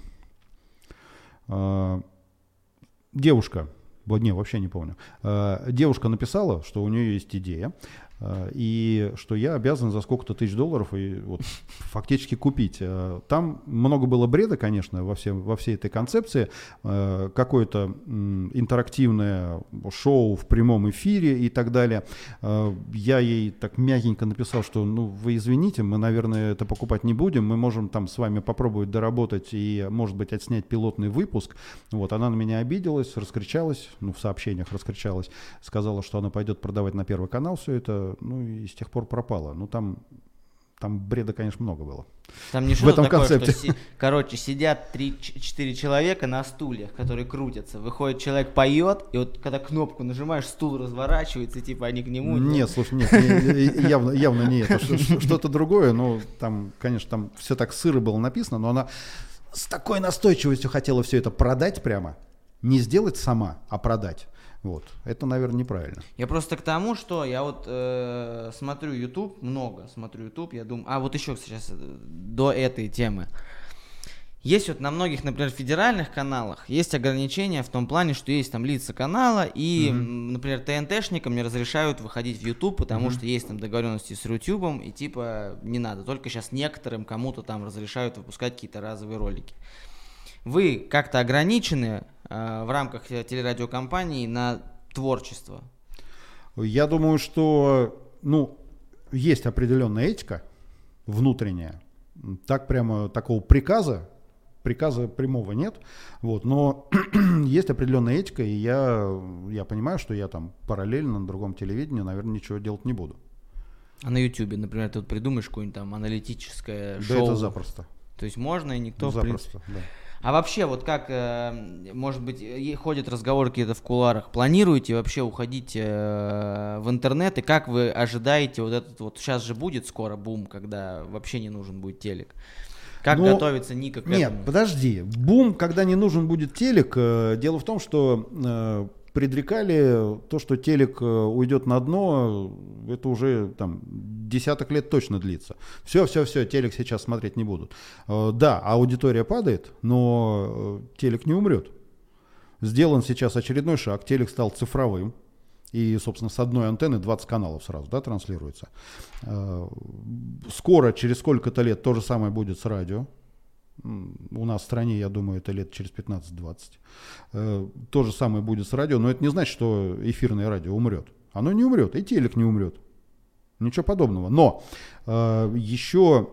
Speaker 2: девушка, не, вообще не помню. А, девушка написала, что у нее есть идея, а, и что я обязан за сколько-то тысяч долларов и вот фактически купить. А, там много было бреда, конечно, во, всем, во всей этой концепции. А, какое-то интерактивное шоу в прямом эфире и так далее. Я ей так мягенько написал, что ну вы извините, мы, наверное, это покупать не будем. Мы можем там с вами попробовать доработать и, может быть, отснять пилотный выпуск. Вот, она на меня обиделась, раскричалась, ну, в сообщениях раскричалась, сказала, что она пойдет продавать на Первый канал все это ну и с тех пор пропало. Ну там, там бреда, конечно, много было.
Speaker 1: Там не в этом такое, концепте. Что, си, короче, сидят 3-4 человека на стульях, которые крутятся. Выходит человек, поет, и вот когда кнопку нажимаешь, стул разворачивается, типа они к нему.
Speaker 2: Нет, слушай, нет, явно, явно не это. Что-то другое, но там, конечно, там все так сыро было написано, но она с такой настойчивостью хотела все это продать прямо. Не сделать сама, а продать. Вот. Это, наверное, неправильно.
Speaker 1: Я просто к тому, что я вот э, смотрю YouTube, много смотрю YouTube, я думаю, а вот еще сейчас э, до этой темы. есть вот на многих, например, федеральных каналах есть ограничения в том плане, что есть там лица канала, и, mm-hmm. например, ТНТшникам не разрешают выходить в YouTube, потому mm-hmm. что есть там договоренности с Рутюбом, и типа не надо. Только сейчас некоторым кому-то там разрешают выпускать какие-то разовые ролики. Вы как-то ограничены э, в рамках телерадиокомпании на творчество?
Speaker 2: Я думаю, что ну, есть определенная этика внутренняя. Так прямо такого приказа приказа прямого нет, вот, но есть определенная этика, и я, я понимаю, что я там параллельно на другом телевидении, наверное, ничего делать не буду.
Speaker 1: А на Ютубе, например, ты вот придумаешь какое-нибудь там аналитическое
Speaker 2: да
Speaker 1: шоу?
Speaker 2: Да это запросто.
Speaker 1: То есть можно, и никто,
Speaker 2: запросто,
Speaker 1: в принципе...
Speaker 2: да.
Speaker 1: А вообще, вот как, э, может быть, ходят разговоры какие-то в куларах, планируете вообще уходить э, в интернет, и как вы ожидаете вот этот вот, сейчас же будет скоро бум, когда вообще не нужен будет телек, как Но... готовится Ника к
Speaker 2: Нет,
Speaker 1: этому?
Speaker 2: подожди. Бум, когда не нужен будет телек, э, дело в том, что предрекали то, что телек э, уйдет на дно, это уже там десяток лет точно длится. Все, все, все, телек сейчас смотреть не будут. Да, аудитория падает, но телек не умрет. Сделан сейчас очередной шаг, телек стал цифровым. И, собственно, с одной антенны 20 каналов сразу да, транслируется. Э, скоро, через сколько-то лет, то же самое будет с радио. У нас в стране, я думаю, это лет через 15-20. Э, то же самое будет с радио, но это не значит, что эфирное радио умрет. Оно не умрет, и телек не умрет. Ничего подобного. Но еще,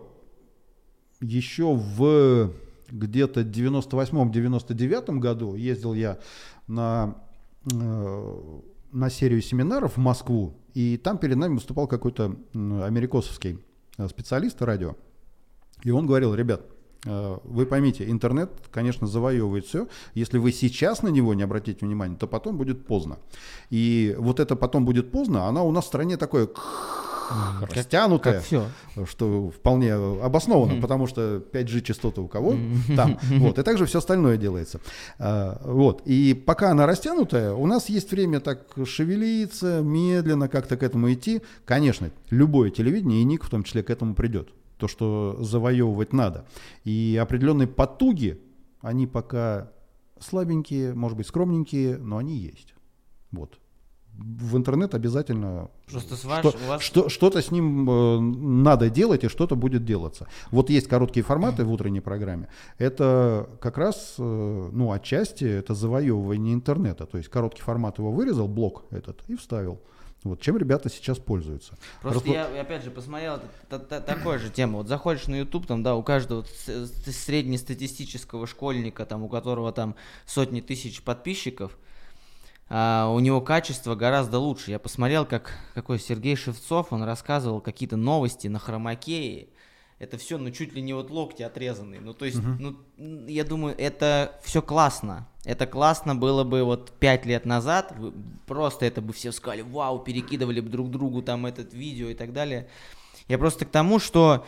Speaker 2: э, еще в где-то 98-99 году ездил я на на серию семинаров в Москву, и там перед нами выступал какой-то америкосовский э, специалист радио. И он говорил, ребят, э, вы поймите, интернет, конечно, завоевывает все. Если вы сейчас на него не обратите внимания, то потом будет поздно. И вот это потом будет поздно, она у нас в стране такое как, растянутая, как все. что вполне обоснованно, mm-hmm. потому что 5G частоты у кого mm-hmm. там, вот, и также все остальное делается. А, вот, и пока она растянутая, у нас есть время так шевелиться, медленно как-то к этому идти. Конечно, любое телевидение, и ник в том числе, к этому придет. То, что завоевывать надо. И определенные потуги, они пока слабенькие, может быть, скромненькие, но они есть. Вот в интернет обязательно
Speaker 1: Просто с ваш,
Speaker 2: что, вас... что, что-то с ним э, надо делать и что-то будет делаться. Вот есть короткие форматы в утренней программе. Это как раз, э, ну, отчасти это завоевывание интернета. То есть короткий формат его вырезал, блок этот, и вставил. Вот чем ребята сейчас пользуются.
Speaker 1: Просто Распо... я, опять же, посмотрел такой же тему. Вот заходишь на YouTube, там, да, у каждого среднестатистического школьника, там, у которого там сотни тысяч подписчиков, а, у него качество гораздо лучше. Я посмотрел, как какой Сергей Шевцов, он рассказывал какие-то новости на хромакее. Это все, ну, чуть ли не вот локти отрезанные. Ну, то есть, uh-huh. ну, я думаю, это все классно. Это классно было бы вот пять лет назад. Просто это бы все сказали, вау, перекидывали бы друг другу там этот видео и так далее. Я просто к тому, что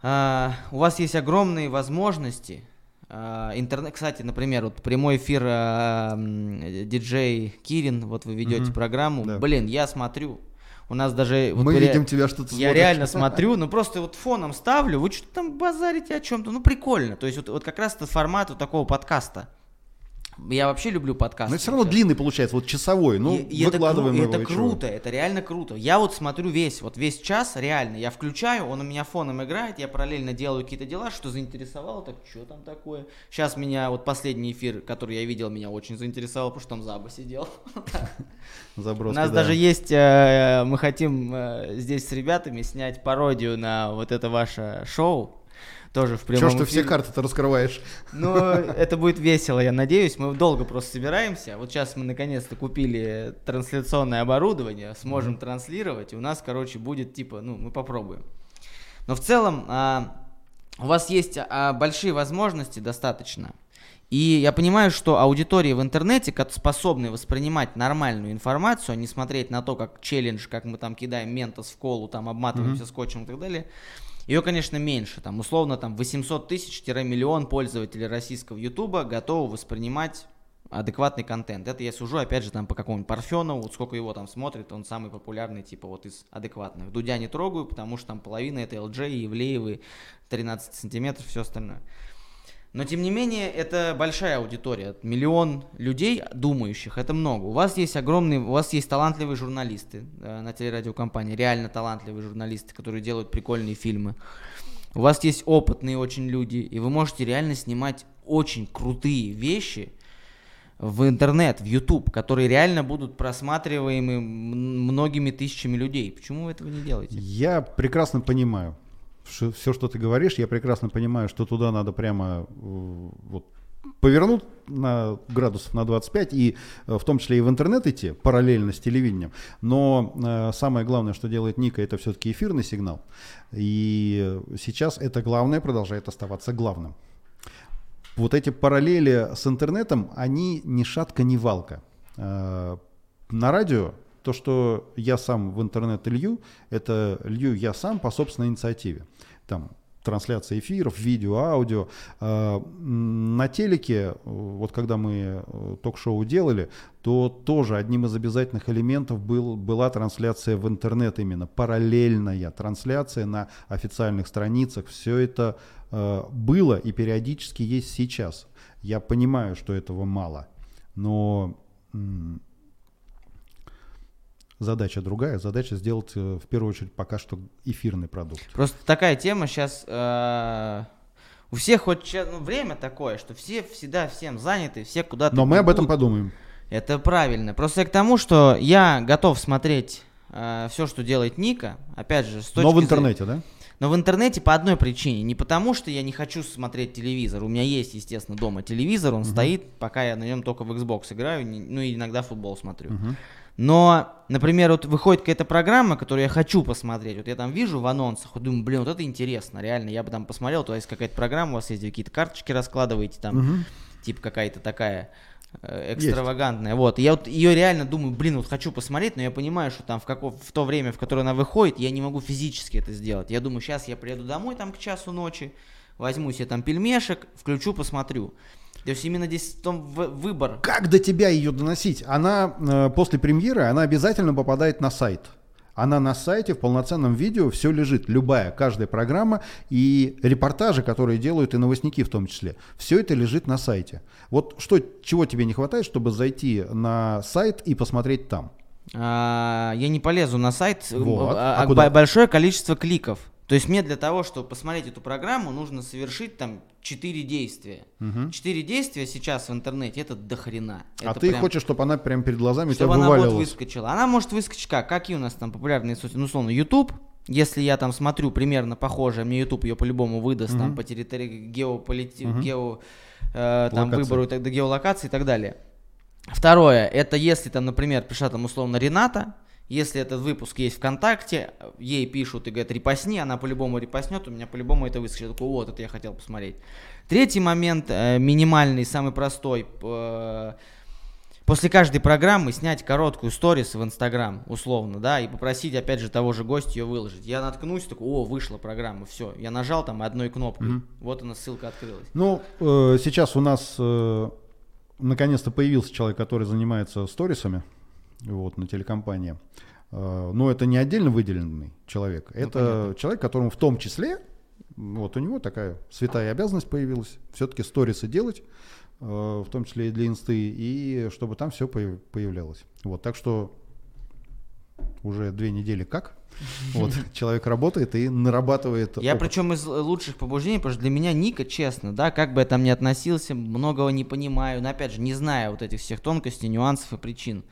Speaker 1: а, у вас есть огромные возможности, а, интернет, кстати, например, вот прямой эфир а, диджей Кирин, вот вы ведете угу. программу, да. блин, я смотрю, у нас даже...
Speaker 2: Мы вот, видим тебя, что
Speaker 1: ты Я смотришь. реально смотрю, ну просто вот фоном ставлю, вы что-то там базарите о чем-то, ну прикольно. То есть вот, вот как раз этот формат вот такого подкаста. Я вообще люблю подкасты.
Speaker 2: Но это все равно длинный получается, вот часовой. Ну, и, выкладываем
Speaker 1: это, его. Это круто, это реально круто. Я вот смотрю весь, вот весь час, реально, я включаю, он у меня фоном играет, я параллельно делаю какие-то дела, что заинтересовало, так что там такое. Сейчас меня, вот последний эфир, который я видел, меня очень заинтересовал, потому что там Заба сидел. Заброски, У нас даже есть, э, мы хотим э, здесь с ребятами снять пародию на вот это ваше шоу тоже в прямом
Speaker 2: Чё ты все карты-то раскрываешь?
Speaker 1: Ну, это будет весело, я надеюсь. Мы долго просто собираемся. Вот сейчас мы наконец-то купили трансляционное оборудование, сможем mm-hmm. транслировать. И у нас, короче, будет типа, ну, мы попробуем. Но в целом а, у вас есть а, большие возможности достаточно. И я понимаю, что аудитории в интернете, способны воспринимать нормальную информацию, а не смотреть на то, как челлендж, как мы там кидаем ментос в колу, там обматываемся mm-hmm. скотчем и так далее, ее, конечно, меньше. Там, условно, там 800 тысяч-миллион пользователей российского Ютуба готовы воспринимать адекватный контент. Это я сужу, опять же, там по какому-нибудь Парфенову, вот сколько его там смотрит, он самый популярный, типа, вот из адекватных. Дудя не трогаю, потому что там половина это ЛДЖ, Евлеевы, 13 сантиметров, все остальное. Но тем не менее, это большая аудитория. Миллион людей, думающих, это много. У вас есть огромные, у вас есть талантливые журналисты э, на телерадиокомпании, реально талантливые журналисты, которые делают прикольные фильмы. У вас есть опытные очень люди, и вы можете реально снимать очень крутые вещи в интернет, в YouTube, которые реально будут просматриваемы многими тысячами людей. Почему вы этого не делаете?
Speaker 2: Я прекрасно понимаю все, что ты говоришь, я прекрасно понимаю, что туда надо прямо э, вот, повернуть на градусов на 25 и э, в том числе и в интернет идти параллельно с телевидением. Но э, самое главное, что делает Ника, это все-таки эфирный сигнал. И сейчас это главное продолжает оставаться главным. Вот эти параллели с интернетом, они ни шатка, ни валка. На радио то, что я сам в интернет лью, это лью я сам по собственной инициативе. Там трансляция эфиров, видео, аудио. А, на телеке, вот когда мы э, ток-шоу делали, то тоже одним из обязательных элементов был, была трансляция в интернет именно, параллельная трансляция на официальных страницах. Все это э, было и периодически есть сейчас. Я понимаю, что этого мало, но задача другая. Задача сделать э, в первую очередь пока что эфирный продукт.
Speaker 1: Просто такая тема сейчас... Э, у всех хоть ну, время такое, что все всегда всем заняты, все куда-то...
Speaker 2: Но мы об этом подумаем.
Speaker 1: Это правильно. Просто к тому, что я готов смотреть э, все, что делает Ника, опять же, с
Speaker 2: точки Но в интернете, зрения... да?
Speaker 1: Но в интернете по одной причине. Не потому, что я не хочу смотреть телевизор. У меня есть, естественно, дома телевизор, он uh-huh. стоит, пока я на нем только в Xbox играю, ну и иногда футбол смотрю. Uh-huh. Но, например, вот выходит какая-то программа, которую я хочу посмотреть. Вот я там вижу в анонсах, вот думаю, блин, вот это интересно, реально. Я бы там посмотрел, то есть какая-то программа, у вас есть какие-то карточки раскладываете, там, угу. типа какая-то такая э, экстравагантная. Есть. Вот. Я вот ее реально думаю, блин, вот хочу посмотреть, но я понимаю, что там в, каков, в то время, в которое она выходит, я не могу физически это сделать. Я думаю, сейчас я приеду домой там к часу ночи, возьму себе там пельмешек, включу, посмотрю. То есть именно здесь в том выбор.
Speaker 2: Как до тебя ее доносить? Она э, после премьеры, она обязательно попадает на сайт. Она на сайте в полноценном видео, все лежит, любая, каждая программа и репортажи, которые делают и новостники в том числе. Все это лежит на сайте. Вот что, чего тебе не хватает, чтобы зайти на сайт и посмотреть там?
Speaker 1: А, я не полезу на сайт. Вот. А, а большое количество кликов. То есть мне для того, чтобы посмотреть эту программу, нужно совершить там четыре действия. Четыре угу. действия сейчас в интернете это дохрена.
Speaker 2: А
Speaker 1: это
Speaker 2: ты прям, хочешь, чтобы она прямо перед глазами
Speaker 1: чтобы
Speaker 2: у тебя вываливалась?
Speaker 1: она вот выскочила. Она может выскочить как? Какие у нас там популярные соцсети? Ну, условно, YouTube. Если я там смотрю примерно похожее, мне YouTube ее по-любому выдаст угу. там по территории геополити... угу. гео э, там выбору тогда геолокации и так далее. Второе, это если там, например, пришла там условно Рената, если этот выпуск есть ВКонтакте, ей пишут и говорят, репостни, она по-любому репостнет, у меня по-любому это выскочит. Я такой, вот, это я хотел посмотреть. Третий момент, э, минимальный, самый простой. Э, после каждой программы снять короткую сторис в Инстаграм, условно, да, и попросить, опять же, того же гостя ее выложить. Я наткнусь, такой, о, вышла программа, все. Я нажал там одной кнопкой, mm-hmm. вот она, ссылка открылась.
Speaker 2: Ну, э, сейчас у нас э, наконец-то появился человек, который занимается сторисами вот, на телекомпании. А, но это не отдельно выделенный человек. Ну, это понятно. человек, которому в том числе, вот у него такая святая обязанность появилась, все-таки сторисы делать, а, в том числе и для инсты, и чтобы там все появлялось. Вот, так что уже две недели как. Вот, человек работает и нарабатывает.
Speaker 1: Я опыт. причем из лучших побуждений, потому что для меня Ника, честно, да, как бы я там ни относился, многого не понимаю, но опять же, не зная вот этих всех тонкостей, нюансов и причин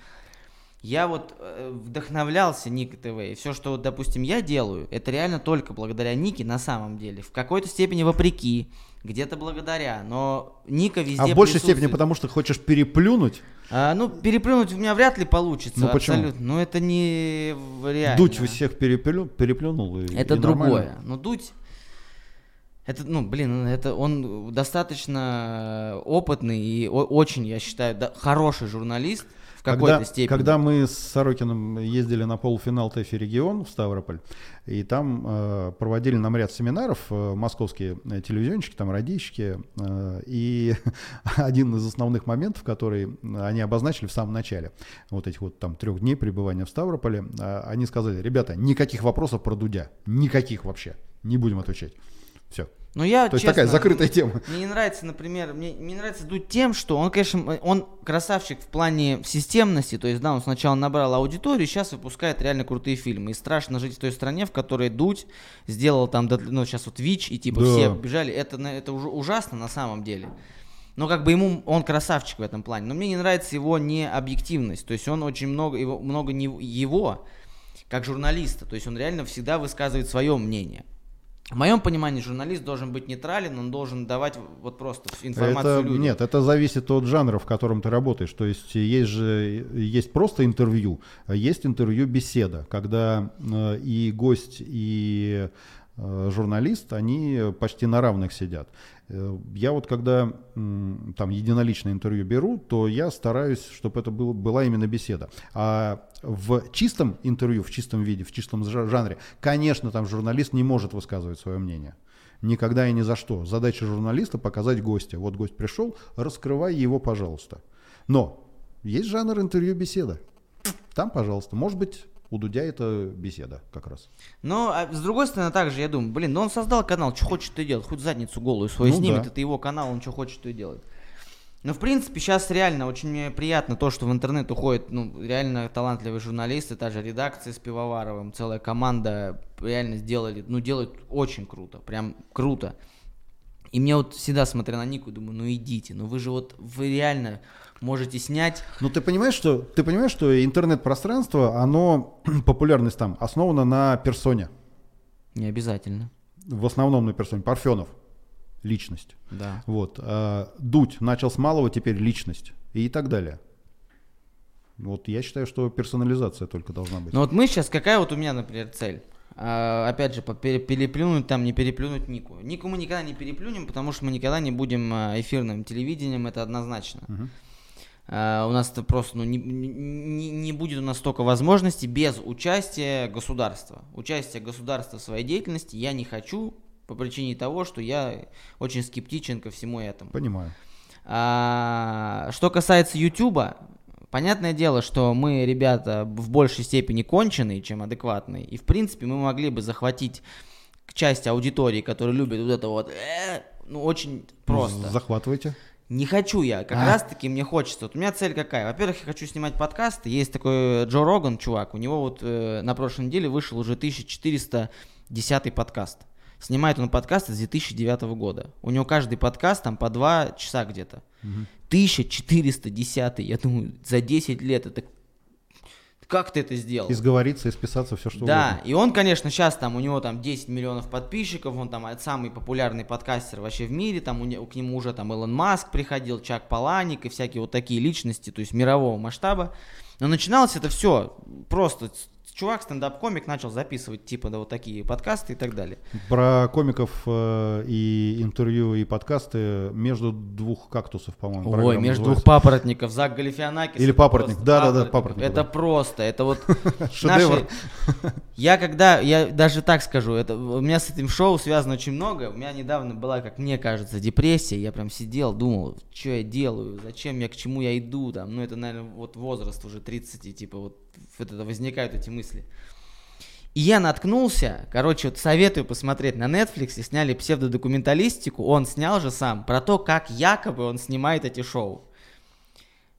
Speaker 1: я вот э, вдохновлялся Ник ТВ, и все, что, вот, допустим, я делаю, это реально только благодаря Нике на самом деле. В какой-то степени вопреки, где-то благодаря, но Ника везде
Speaker 2: А в большей степени потому, что хочешь переплюнуть?
Speaker 1: А, ну, переплюнуть у меня вряд ли получится.
Speaker 2: Ну, почему?
Speaker 1: Абсолютно. Ну, это не реально.
Speaker 2: Дуть вы всех переплю, переплюнул и
Speaker 1: Это
Speaker 2: и
Speaker 1: другое.
Speaker 2: Нормально.
Speaker 1: Ну, Дуть... Это, ну, блин, это он достаточно опытный и очень, я считаю, да, хороший журналист в какой-то
Speaker 2: когда,
Speaker 1: степени.
Speaker 2: Когда мы с Сорокиным ездили на полуфинал ТЭФИ регион в Ставрополь, и там э, проводили нам ряд семинаров, э, московские телевизионщики, там радищики, э, и один из основных моментов, который они обозначили в самом начале, вот этих вот там трех дней пребывания в Ставрополе, э, они сказали, ребята, никаких вопросов про Дудя, никаких вообще, не будем отвечать. Все.
Speaker 1: Ну, я,
Speaker 2: То есть
Speaker 1: честно,
Speaker 2: такая закрытая тема.
Speaker 1: Мне не нравится, например, мне, мне нравится Дудь тем, что он, конечно, он красавчик в плане системности, то есть, да, он сначала набрал аудиторию, сейчас выпускает реально крутые фильмы. И страшно жить в той стране, в которой Дудь сделал там, ну, сейчас вот ВИЧ, и типа
Speaker 2: Да.
Speaker 1: все бежали. Это, это уже ужасно на самом деле. Но как бы ему, он красавчик в этом плане. Но мне не нравится его необъективность. То есть он очень много, его, много не его, как журналиста. То есть он реально всегда высказывает свое мнение. В моем понимании журналист должен быть нейтрален, он должен давать вот просто информацию
Speaker 2: Это,
Speaker 1: людям.
Speaker 2: нет, это зависит от жанра, в котором ты работаешь. То есть есть же есть просто интервью, а есть интервью беседа, когда э, и гость, и э, журналист, они почти на равных сидят. Э, Я вот когда там единоличное интервью беру, то я стараюсь, чтобы это было, была именно беседа. А в чистом интервью, в чистом виде, в чистом жа- жанре, конечно, там журналист не может высказывать свое мнение. Никогда и ни за что. Задача журналиста показать гостя. Вот гость пришел, раскрывай его, пожалуйста. Но есть жанр интервью-беседа. Там, пожалуйста. Может быть, у Дудя это беседа как раз.
Speaker 1: Но а с другой стороны, также я думаю, блин, ну он создал канал, что хочет, и делает. Хоть задницу голую свою
Speaker 2: Ну
Speaker 1: снимет,
Speaker 2: да.
Speaker 1: это его канал, он что хочет, и делает. Но в принципе сейчас реально очень мне приятно то, что в интернет уходят ну, реально талантливые журналисты, та же редакция с Пивоваровым, целая команда реально сделали, ну делают очень круто, прям круто. И мне вот всегда смотря на Нику, думаю, ну идите, ну вы же вот, вы реально можете снять
Speaker 2: Но ты понимаешь, что ты понимаешь, что интернет-пространство, оно популярность там основана на персоне.
Speaker 1: не обязательно,
Speaker 2: В основном на персоне. Парфенов. Личность.
Speaker 1: да.
Speaker 2: Вот. а Дудь начал с малого, теперь личность. И так далее. Вот я считаю, что персонализация только должна быть.
Speaker 1: Ну вот мы сейчас, какая вот у меня, например, цель? А, опять же, переплюнуть там, не переплюнуть Нику. Нику мы никогда не переплюнем, потому что мы никогда не будем а, эфирным телевидением, это однозначно. А, у нас это просто ну, не, не- не будет у нас столько возможностей без участия государства. Участие государства в своей деятельности я не хочу по причине того, что я очень скептичен ко всему этому.
Speaker 2: Понимаю.
Speaker 1: А, что касается Ютуба, понятное дело, что мы, ребята, в большей степени конченые, чем адекватные. И, в принципе, мы могли бы захватить часть аудитории, которая любит вот это вот, «э», ну, очень просто.
Speaker 2: Захватывайте.
Speaker 1: Не хочу я, как
Speaker 2: А.
Speaker 1: раз таки мне хочется. Вот у меня цель какая? Во-первых, я хочу снимать подкасты. Есть такой Джо Роган, чувак, у него вот э, на прошлой неделе вышел уже 1410 подкаст. Снимает он подкасты с 2009 года. У него каждый подкаст там по 2 часа где-то. 1410, я думаю, за 10 лет это... Как ты это сделал?
Speaker 2: И сговориться, и списаться, все что
Speaker 1: Да,
Speaker 2: угодно.
Speaker 1: и он, конечно, сейчас там, у него там 10 миллионов подписчиков, он там самый популярный подкастер вообще в мире, там у не- к нему уже там Илон Маск приходил, Чак Паланик и всякие вот такие личности, то есть мирового масштаба. Но начиналось это все просто чувак, стендап-комик, начал записывать типа да, вот такие подкасты и так далее.
Speaker 2: Про комиков э, и интервью, и подкасты между двух кактусов, по-моему.
Speaker 1: Ой, между
Speaker 2: называется.
Speaker 1: двух папоротников, Зак Галифианакис.
Speaker 2: Или папоротник. Да-да-да, папоротник,
Speaker 1: Это
Speaker 2: да.
Speaker 1: просто, это вот
Speaker 2: Шедевр.
Speaker 1: наши- Я когда, я даже так скажу, это у меня с этим шоу связано очень много. У меня недавно была, как мне кажется, депрессия. Я прям сидел, думал, что я делаю, зачем я, к чему я иду там. Ну это, наверное, вот возраст уже 30, и типа вот, вот это возникают эти мысли. И я наткнулся, короче, вот советую посмотреть на Netflix, сняли псевдодокументалистику, он снял же сам, про то, как якобы он снимает эти шоу.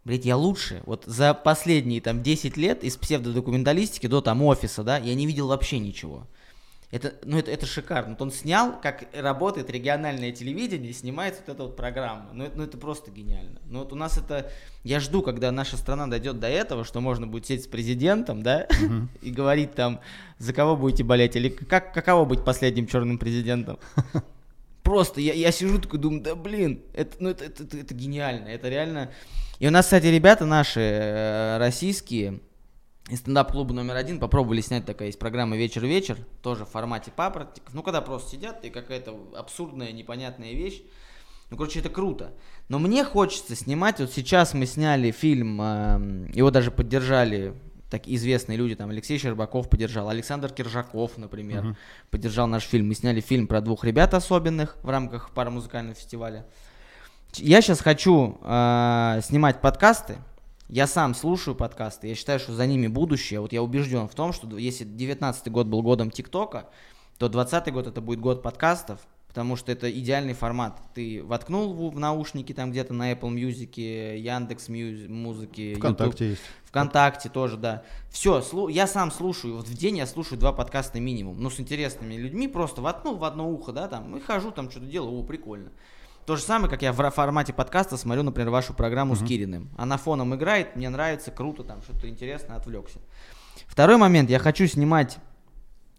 Speaker 1: Блять, я лучше. Вот за последние там 10 лет из псевдодокументалистики до там офиса, да, я не видел вообще ничего. Это, ну это, это шикарно. Вот он снял, как работает региональное телевидение, снимает вот эту вот программу. Ну это, ну это просто гениально. Ну вот у нас это... Я жду, когда наша страна дойдет до этого, что можно будет сидеть с президентом, да, и говорить там, за кого будете болеть, или как, каково быть последним черным президентом. Просто я, я сижу такой думаю, да блин, это, ну, это, это, это- это гениально, это реально... И у нас, кстати, ребята наши, э, российские, из стендап-клуба номер один попробовали снять такая есть программа «Вечер-вечер», тоже в формате папоротников. Ну, когда просто сидят, и какая-то абсурдная, непонятная вещь. Ну, короче, это круто. Но мне хочется снимать, вот сейчас мы сняли фильм, эм, его даже поддержали так известные люди, там Алексей Щербаков поддержал, Александр Киржаков, например, поддержал наш фильм. Мы сняли фильм про двух ребят особенных в рамках парамузыкального фестиваля. Я сейчас хочу э, снимать подкасты. Я сам слушаю подкасты. Я считаю, что за ними будущее. Вот я убежден в том, что если 19 год был годом ТикТока, то 20 год это будет год подкастов. потому что это идеальный формат. Ты воткнул в, в наушники там где-то на Apple Music, Яндекс Музыки,
Speaker 2: ВКонтакте
Speaker 1: YouTube.
Speaker 2: есть.
Speaker 1: ВКонтакте тоже, да. Все, я сам слушаю, вот в день я слушаю два подкаста минимум, ну, с интересными людьми, просто воткнул в одно ухо, да, там, и хожу, там, что-то делаю, о, прикольно. То же самое, как я в формате подкаста смотрю, например, вашу программу uh-huh. с Кириным. Она фоном играет, мне нравится, круто, там, что-то интересное, отвлекся. Второй момент, я хочу снимать,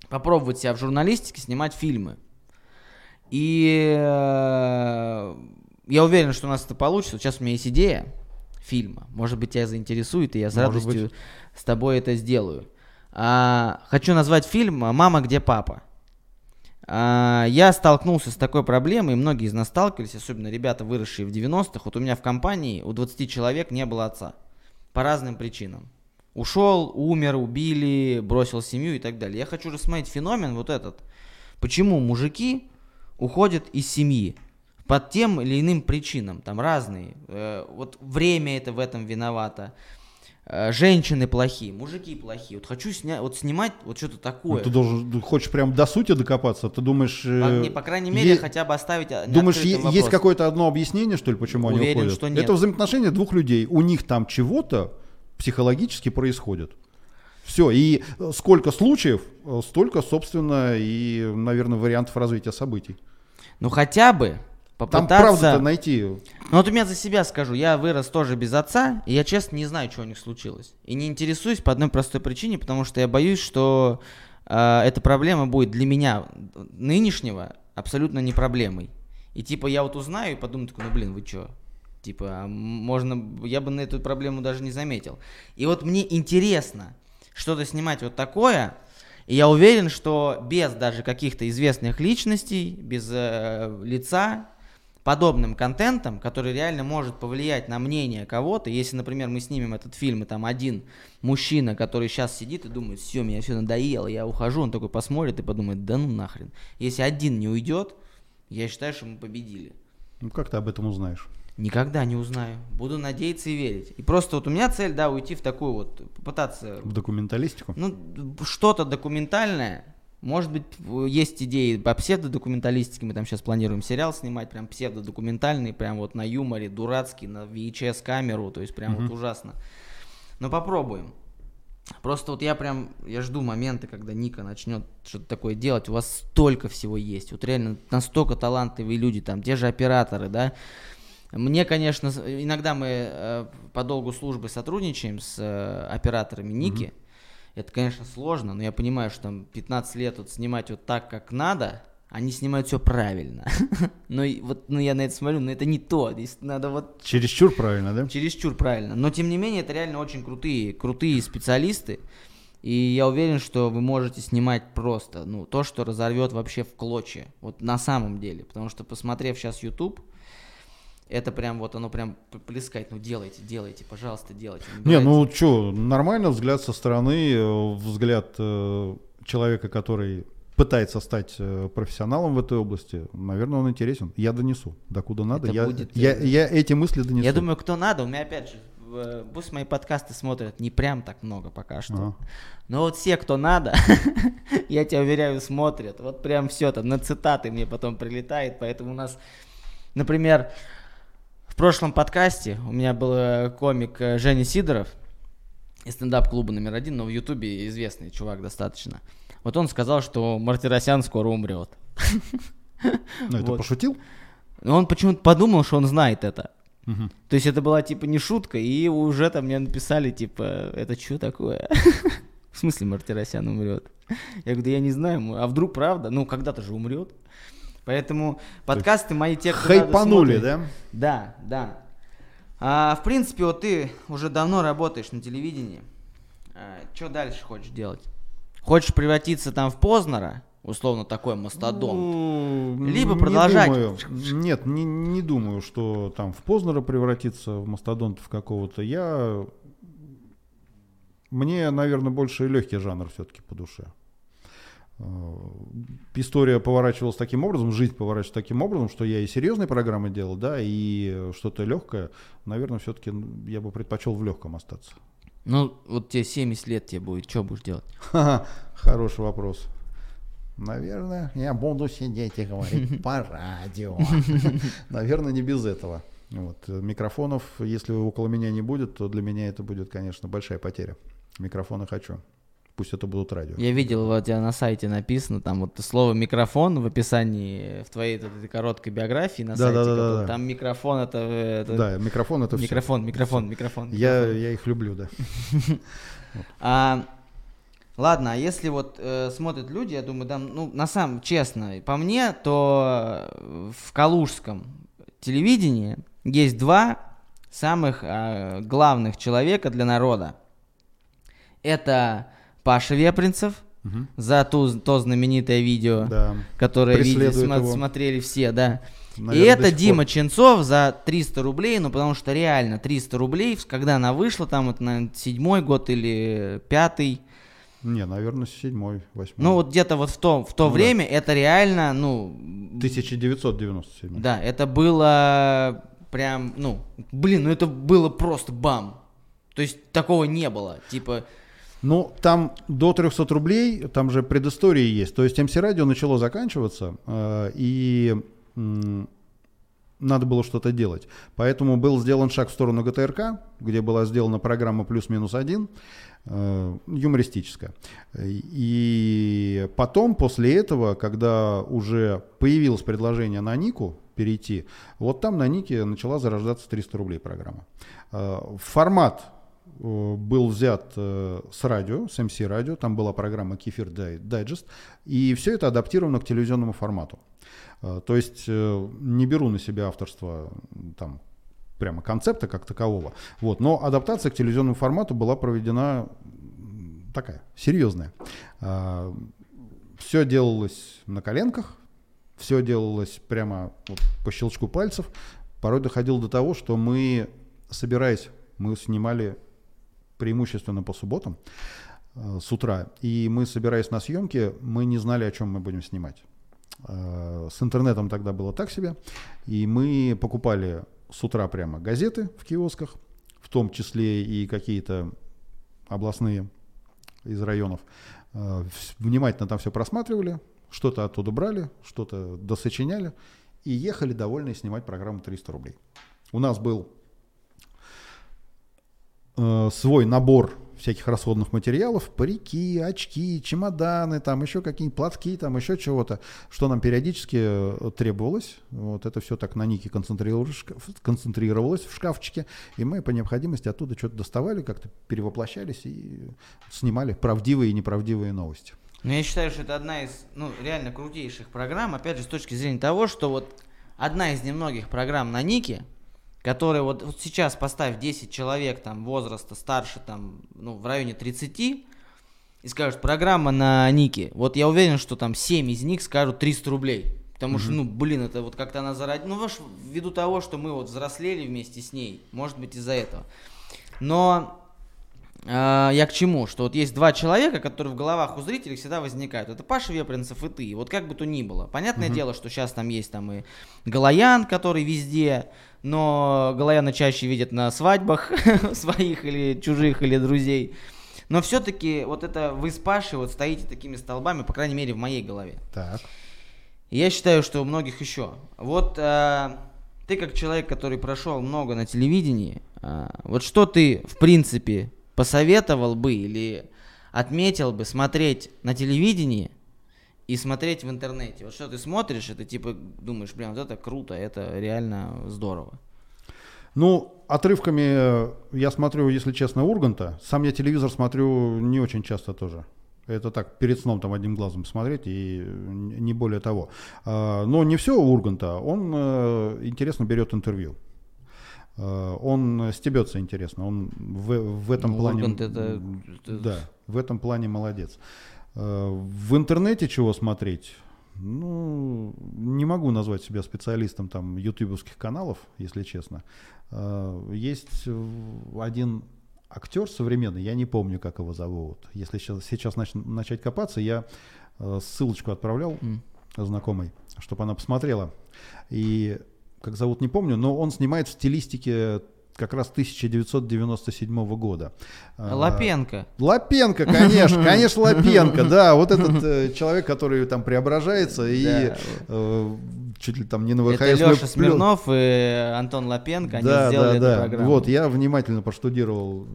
Speaker 1: попробовать себя в журналистике, снимать фильмы. И э, я уверен, что у нас это получится. Сейчас у меня есть идея фильма. Может быть, тебя заинтересует, и я с Может радостью быть. с тобой это сделаю. А, хочу назвать фильм «Мама, где папа?». А, я столкнулся с такой проблемой, многие из нас сталкивались, особенно ребята, выросшие в 90-х. Вот у меня в компании у 20 человек не было отца. По разным причинам. Ушел, умер, убили, бросил семью и так далее. Я хочу рассмотреть феномен вот этот. Почему мужики уходят из семьи под тем или иным причинам, там разные. Э, вот время это в этом виновато. Э, женщины плохие, мужики плохие. Вот хочу снять, вот снимать вот что-то такое. Ну,
Speaker 2: ты должен, ты хочешь прям до сути докопаться? Ты думаешь?
Speaker 1: По, не, по крайней мере, е- хотя бы оставить.
Speaker 2: Думаешь, е- есть какое-то одно объяснение, что ли, почему Уверен, они уходят?
Speaker 1: Что нет.
Speaker 2: Это взаимоотношения двух людей. У них там чего-то психологически происходит. Все, и э, сколько случаев, столько, собственно, и, наверное, вариантов развития событий.
Speaker 1: Ну хотя бы попытаться...
Speaker 2: Там правду-то найти. Ну
Speaker 1: вот у меня за себя скажу, я вырос тоже без отца, и я честно не знаю, что у них случилось. И не интересуюсь по одной простой причине, потому что я боюсь, что э, эта проблема будет для меня нынешнего абсолютно не проблемой. И типа я вот узнаю и подумаю, такой, ну блин, вы чё? Типа, а можно, я бы на эту проблему даже не заметил. И вот мне интересно что-то снимать вот такое, и я уверен, что без даже каких-то известных личностей, без э, лица, подобным контентом, который реально может повлиять на мнение кого-то, если, например, мы снимем этот фильм, и там один мужчина, который сейчас сидит и думает, все, меня все надоело, я ухожу, он такой посмотрит и подумает, да ну нахрен. Если один не уйдет, я считаю, что мы победили.
Speaker 2: Ну как ты об этом узнаешь?
Speaker 1: Никогда не узнаю. Буду надеяться и верить. И просто вот у меня цель, да, уйти в такую вот, попытаться...
Speaker 2: В документалистику?
Speaker 1: Ну, что-то документальное. Может быть, есть идеи по псевдодокументалистике. Мы там сейчас планируем сериал снимать, прям псевдодокументальный, прям вот на юморе, дурацкий, на VHS-камеру, то есть прям угу. вот ужасно. Но попробуем. Просто вот я прям, я жду момента, когда Ника начнет что-то такое делать. У вас столько всего есть. Вот реально настолько талантливые люди, там, те же операторы, да, мне, конечно, иногда мы э, по долгу службы сотрудничаем с э, операторами Ники. Mm-hmm. Это, конечно, сложно, но я понимаю, что там 15 лет вот снимать вот так, как надо, они снимают все правильно. но вот ну, я на это смотрю, но это не то. Здесь надо вот...
Speaker 2: Чересчур правильно, да?
Speaker 1: Чересчур правильно. Но, тем не менее, это реально очень крутые, крутые специалисты. И я уверен, что вы можете снимать просто, ну, то, что разорвет вообще в клочья. Вот на самом деле. Потому что, посмотрев сейчас YouTube, это прям вот оно прям плескает, ну делайте, делайте, пожалуйста, делайте.
Speaker 2: Не, не ну что, нормально взгляд со стороны, э, взгляд э, человека, который пытается стать э, профессионалом в этой области, наверное, он интересен. Я донесу, докуда надо. я, будет, я, э, я эти мысли донесу.
Speaker 1: Я думаю, кто надо. У меня опять же, пусть мои подкасты смотрят не прям так много пока что. Ага. Но вот все, кто надо, я тебя уверяю, смотрят. Вот прям все там на цитаты мне потом прилетает. Поэтому у нас, например, в прошлом подкасте у меня был э, комик э, Женя Сидоров из стендап-клуба номер один, но в Ютубе известный чувак достаточно. Вот он сказал, что Мартиросян скоро умрет.
Speaker 2: Ну, это пошутил?
Speaker 1: Но он почему-то подумал, что он знает это. Угу. То есть это была типа не шутка, и уже там мне написали, типа, это что такое? В смысле Мартиросян умрет? Я говорю, да я не знаю, а вдруг правда? Ну, когда-то же умрет. Поэтому подкасты мои те,
Speaker 2: кто Хайпанули, да?
Speaker 1: Да, да. А, в принципе, вот ты уже давно работаешь на телевидении. А, что дальше хочешь делать? Хочешь превратиться там в Познера? условно такой мастодонт. Ну, Либо продолжать.
Speaker 2: Не думаю, нет, не, не думаю, что там в Познера превратиться в мастодонта в какого-то. Я мне, наверное, больше легкий жанр все-таки по душе. Э, история поворачивалась таким образом, жизнь поворачивалась таким образом, что я и серьезные программы делал, да, и что-то легкое, наверное, все-таки я бы предпочел в легком остаться.
Speaker 1: Ну, вот тебе 70 лет тебе будет, что будешь делать?
Speaker 2: Хороший вопрос. Наверное, я буду сидеть и говорить по радио. Наверное, не без этого. Вот. Микрофонов, если около меня не будет, то для меня это будет, конечно, большая потеря. Микрофоны хочу. Пусть это будут радио.
Speaker 1: Я видел, вот у тебя на сайте написано, там вот слово микрофон в описании в твоей вот этой короткой биографии на
Speaker 2: Да,
Speaker 1: сайте.
Speaker 2: да, да,
Speaker 1: какой-то.
Speaker 2: да.
Speaker 1: Там микрофон это, это-
Speaker 2: Да, микрофон это
Speaker 1: микрофон, микрофон, микрофон.
Speaker 2: Я,
Speaker 1: микрофон.
Speaker 2: я их люблю, да.
Speaker 1: А, ладно, а если вот э, смотрят люди, я думаю, да, ну, на самом, честно, по мне, то э, в калужском телевидении есть два самых э, главных человека для народа. Это Паша Вепринцев
Speaker 2: Мгм.
Speaker 1: за ту, то знаменитое видео,
Speaker 2: Да.
Speaker 1: которое смо-
Speaker 2: его.
Speaker 1: смотрели все, да.
Speaker 2: Наверное,
Speaker 1: И это Дима. Ченцов за 300 рублей, ну потому что реально 300 рублей, когда она вышла, там это, наверное, седьмой год или пятый,
Speaker 2: Не, наверное, седьмой, восьмой.
Speaker 1: ну вот где-то вот в то, в то
Speaker 2: Ну да.
Speaker 1: время это реально, ну,
Speaker 2: 1997.
Speaker 1: да, это было прям, ну, блин, ну это было просто бам. То есть такого не было, типа,
Speaker 2: Ну, там до 300 рублей, там же предыстория есть. То есть МС Радио начало заканчиваться, э, и надо было что-то делать. Поэтому был сделан шаг в сторону ГТРК, где была сделана программа «Плюс-минус один», э, юмористическая. И потом, после этого, когда уже появилось предложение на Нику перейти, вот там на Нике начала зарождаться 300 рублей программа. Э, Формат был взят э, с радио, с MC радио, там была программа Кефир Дай- Дайджест, и все это адаптировано к телевизионному формату. Э, То есть э, не беру на себя авторство там прямо концепта как такового, вот, но адаптация к телевизионному формату была проведена такая серьезная. Все делалось на коленках, все делалось прямо вот по щелчку пальцев. Порой доходило до того, что мы, собираясь, мы снимали преимущественно по субботам э, с утра, и мы, собираясь на съемки, мы не знали, о чем мы будем снимать. Э, С интернетом тогда было так себе, и мы покупали с утра прямо газеты в киосках, в том числе и какие-то областные из районов. Э, Внимательно там все просматривали, что-то оттуда брали, что-то досочиняли и ехали довольные снимать программу 300 рублей. У нас был э, свой набор всяких расходных материалов, парики, очки, чемоданы, там еще какие-нибудь платки, там еще чего-то, что нам периодически э, требовалось. Вот это все так на нике концентрировалось, концентрировалось в шкафчике, и мы по необходимости оттуда что-то доставали, как-то перевоплощались и снимали правдивые и неправдивые новости.
Speaker 1: Ну, я считаю, что это одна из, ну, реально крутейших программ, опять же, с точки зрения того, что вот одна из немногих программ на Нике, которая вот, вот сейчас поставь 10 человек там возраста старше там, ну, в районе 30, и скажут, программа на Нике, вот я уверен, что там 7 из них скажут 300 рублей. Потому что, ну, блин, это вот как-то она зародилась. Ну, ввиду того, что мы вот взрослели вместе с ней, может быть, из-за этого. Но я к чему? Что вот есть два человека, которые в головах у зрителей всегда возникают. Это Паша Вепринцев и ты. И Вот как бы то ни было. Понятное дело, что сейчас там есть там и Галаян, который везде, но Галаяна чаще видят на свадьбах своих или чужих, или друзей. Но все-таки вот это вы с Пашей вот стоите такими столбами, по крайней мере, в моей голове.
Speaker 2: Так.
Speaker 1: И Я считаю, что у многих еще. Вот э, ты как человек, который прошел много на телевидении, э, вот что ты, в принципе, посоветовал бы или отметил бы смотреть на телевидении и смотреть в интернете? Вот что ты смотришь, ты типа думаешь, блин, вот это круто, это реально здорово.
Speaker 2: Ну, отрывками э, я смотрю, если честно, Урганта. Сам я телевизор смотрю не очень часто тоже. Это так, перед сном там одним глазом смотреть и не более того. А, Но не все Урганта. Он э, интересно берет интервью. Э, Он стебется интересно. Он в, в этом
Speaker 1: Ну,
Speaker 2: плане...
Speaker 1: Это-
Speaker 2: Да, в этом плане молодец. Э, В интернете чего смотреть? Ну, не могу назвать себя специалистом там ютубовских каналов, если честно. Э, Есть один актер современный, я не помню, как его зовут. Если сейчас, сейчас нач- начать копаться, я ссылочку отправлял
Speaker 1: М.
Speaker 2: знакомой, чтобы она посмотрела. И как зовут, не помню, но он снимает в стилистике как раз 1997 года. А,
Speaker 1: Лапенко.
Speaker 2: Лапенко, конечно, конечно, Лапенко, да, вот этот э, человек, который там преображается и
Speaker 1: Да.
Speaker 2: э, чуть ли там не на ВХС.
Speaker 1: Это Леша Смирнов и Антон Лапенко, они
Speaker 2: да,
Speaker 1: сделали
Speaker 2: да,
Speaker 1: эту
Speaker 2: да.
Speaker 1: программу.
Speaker 2: Вот, я внимательно проштудировал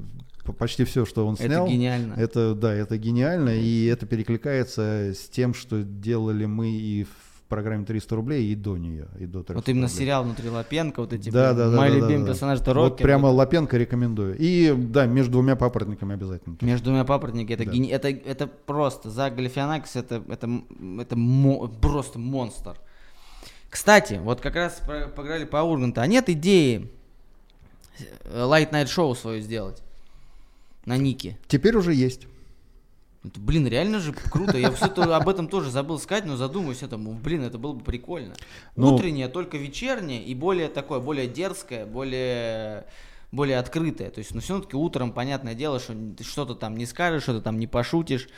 Speaker 2: почти все, что он
Speaker 1: Это
Speaker 2: снял.
Speaker 1: гениально.
Speaker 2: Это, да, это гениально, и это перекликается с тем, что делали мы и в программе 300 рублей, и до нее, и до 300
Speaker 1: Вот именно
Speaker 2: рублей.
Speaker 1: сериал внутри Лапенко, вот эти,
Speaker 2: Да, да, да.
Speaker 1: мой
Speaker 2: да,
Speaker 1: любимый
Speaker 2: да, да.
Speaker 1: персонаж, это
Speaker 2: Вот
Speaker 1: Рокки.
Speaker 2: прямо Лапенко рекомендую. И, да, между двумя папоротниками обязательно.
Speaker 1: Между двумя папоротники, это,
Speaker 2: Да.
Speaker 1: гени- это, это просто, за Галифианакис это, это, это мо- просто монстр. Кстати, вот как раз поговорили по Урганту, а нет идеи Light Night Show свое сделать на Нике?
Speaker 2: Теперь уже есть.
Speaker 1: Это, блин, реально же круто. Я все об этом тоже забыл сказать, но задумаюсь этому. Блин, это было бы прикольно.
Speaker 2: Ну-
Speaker 1: Утреннее, только вечернее и более такое, более дерзкое, более более открытое. То есть, ну, все-таки утром, понятное дело, что ты что-то там не скажешь, что-то там не пошутишь.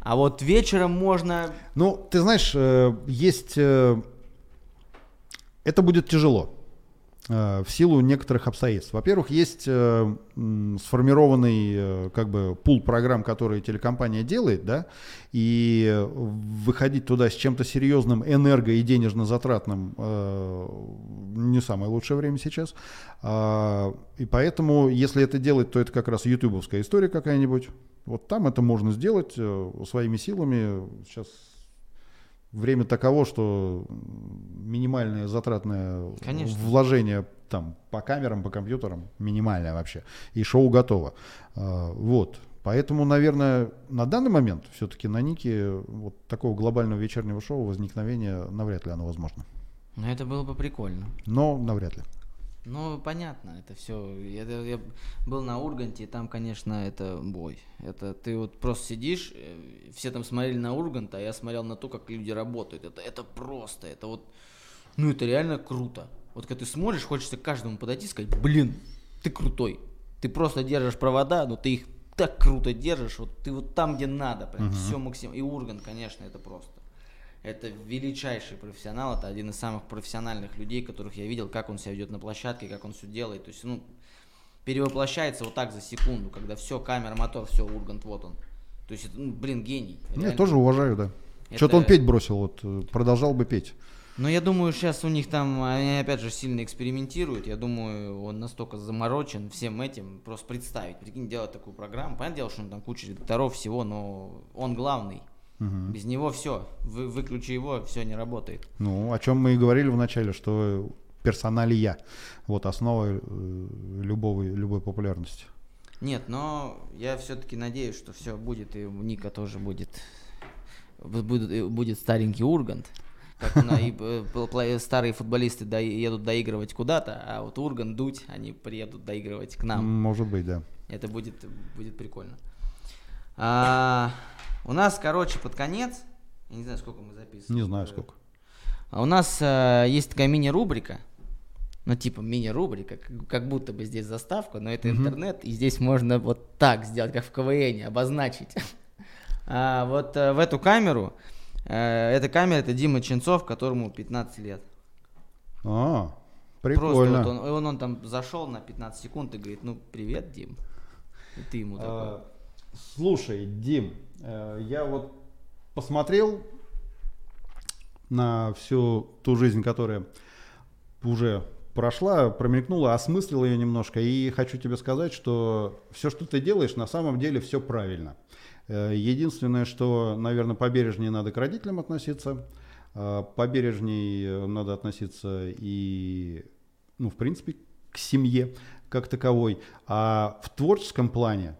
Speaker 1: А вот вечером можно...
Speaker 2: Ну, ты знаешь, э, есть... э, Это будет тяжело в силу некоторых обстоятельств. Во-первых, есть э, сформированный э, как бы пул программ, которые телекомпания делает, да, и э, выходить туда с чем-то серьезным, энерго и денежно затратным э, не самое лучшее время сейчас. А, И поэтому, если это делать, то это как раз ютубовская история какая-нибудь. Вот там это можно сделать э, своими силами. Сейчас время таково, что минимальное затратное
Speaker 1: Конечно.
Speaker 2: вложение там по камерам, по компьютерам минимальное вообще. И шоу готово. А, Вот. Поэтому, наверное, на данный момент все-таки на Нике вот такого глобального вечернего шоу возникновения навряд ли оно возможно.
Speaker 1: Ну, это было бы прикольно.
Speaker 2: Но навряд ли.
Speaker 1: Ну, понятно, это все. Я, я был на Урганте, и там, конечно, это бой. Это ты вот просто сидишь, э, все там смотрели на Ургант, а я смотрел на то, как люди работают. Это, это просто, это вот, ну, это реально круто. Вот когда ты смотришь, хочется к каждому подойти и сказать, блин, ты крутой. Ты просто держишь провода, но ты их так круто держишь, вот ты вот там, где надо, прям все максимум. И Ургант, конечно, это просто. Это величайший профессионал, это один из самых профессиональных людей, которых я видел, как он себя ведет на площадке, как он все делает. То есть, ну, перевоплощается вот так за секунду, когда все, камера, мотор, все, Ургант, вот он. То есть, это, ну, блин, гений.
Speaker 2: Я
Speaker 1: реально.
Speaker 2: тоже уважаю, да.
Speaker 1: Это-
Speaker 2: Что-то он петь бросил, вот э, продолжал бы петь.
Speaker 1: Но я думаю, сейчас у них там, они опять же сильно экспериментируют. Я думаю, он настолько заморочен всем этим, просто представить, прикинь, делать такую программу. Понятное дело, что он там куча редакторов всего, но он главный.
Speaker 2: Мгм.
Speaker 1: Без него все. Вы, выключи его, все не работает.
Speaker 2: Ну, о чем мы и говорили в начале, что персоналия вот основа э, любого, любой популярности.
Speaker 1: Нет, но я все-таки надеюсь, что все будет, и у Ника тоже будет, будет, и будет старенький Ургант. Как на- и, э, старые футболисты до- едут доигрывать куда-то, а вот Ургант, Дудь, они приедут доигрывать к нам.
Speaker 2: Может быть, да.
Speaker 1: Это будет, будет прикольно. А, у нас, короче, под конец, я не знаю, сколько мы записываем.
Speaker 2: Не знаю сколько.
Speaker 1: А у нас э, есть такая мини-рубрика, ну типа мини-рубрика, как, как будто бы здесь заставка, но это интернет, и здесь можно вот так сделать, как в КВН, обозначить. А, вот э, в эту камеру, э, эта камера, это Дима Ченцов, которому 15 лет.
Speaker 2: А,
Speaker 1: Просто
Speaker 2: прикольно.
Speaker 1: вот он, и он, он там зашел на 15 секунд и говорит, ну привет, Дим. И ты ему такой.
Speaker 2: Слушай, Дим, э, я вот посмотрел на всю ту жизнь, которая уже прошла, промелькнула, осмыслил ее немножко, и хочу тебе сказать, что все, что ты делаешь, на самом деле все правильно. Э, Единственное, что, наверное, побережнее надо к родителям относиться, э, побережней э, надо относиться и, ну, в принципе, к семье как таковой. А в творческом плане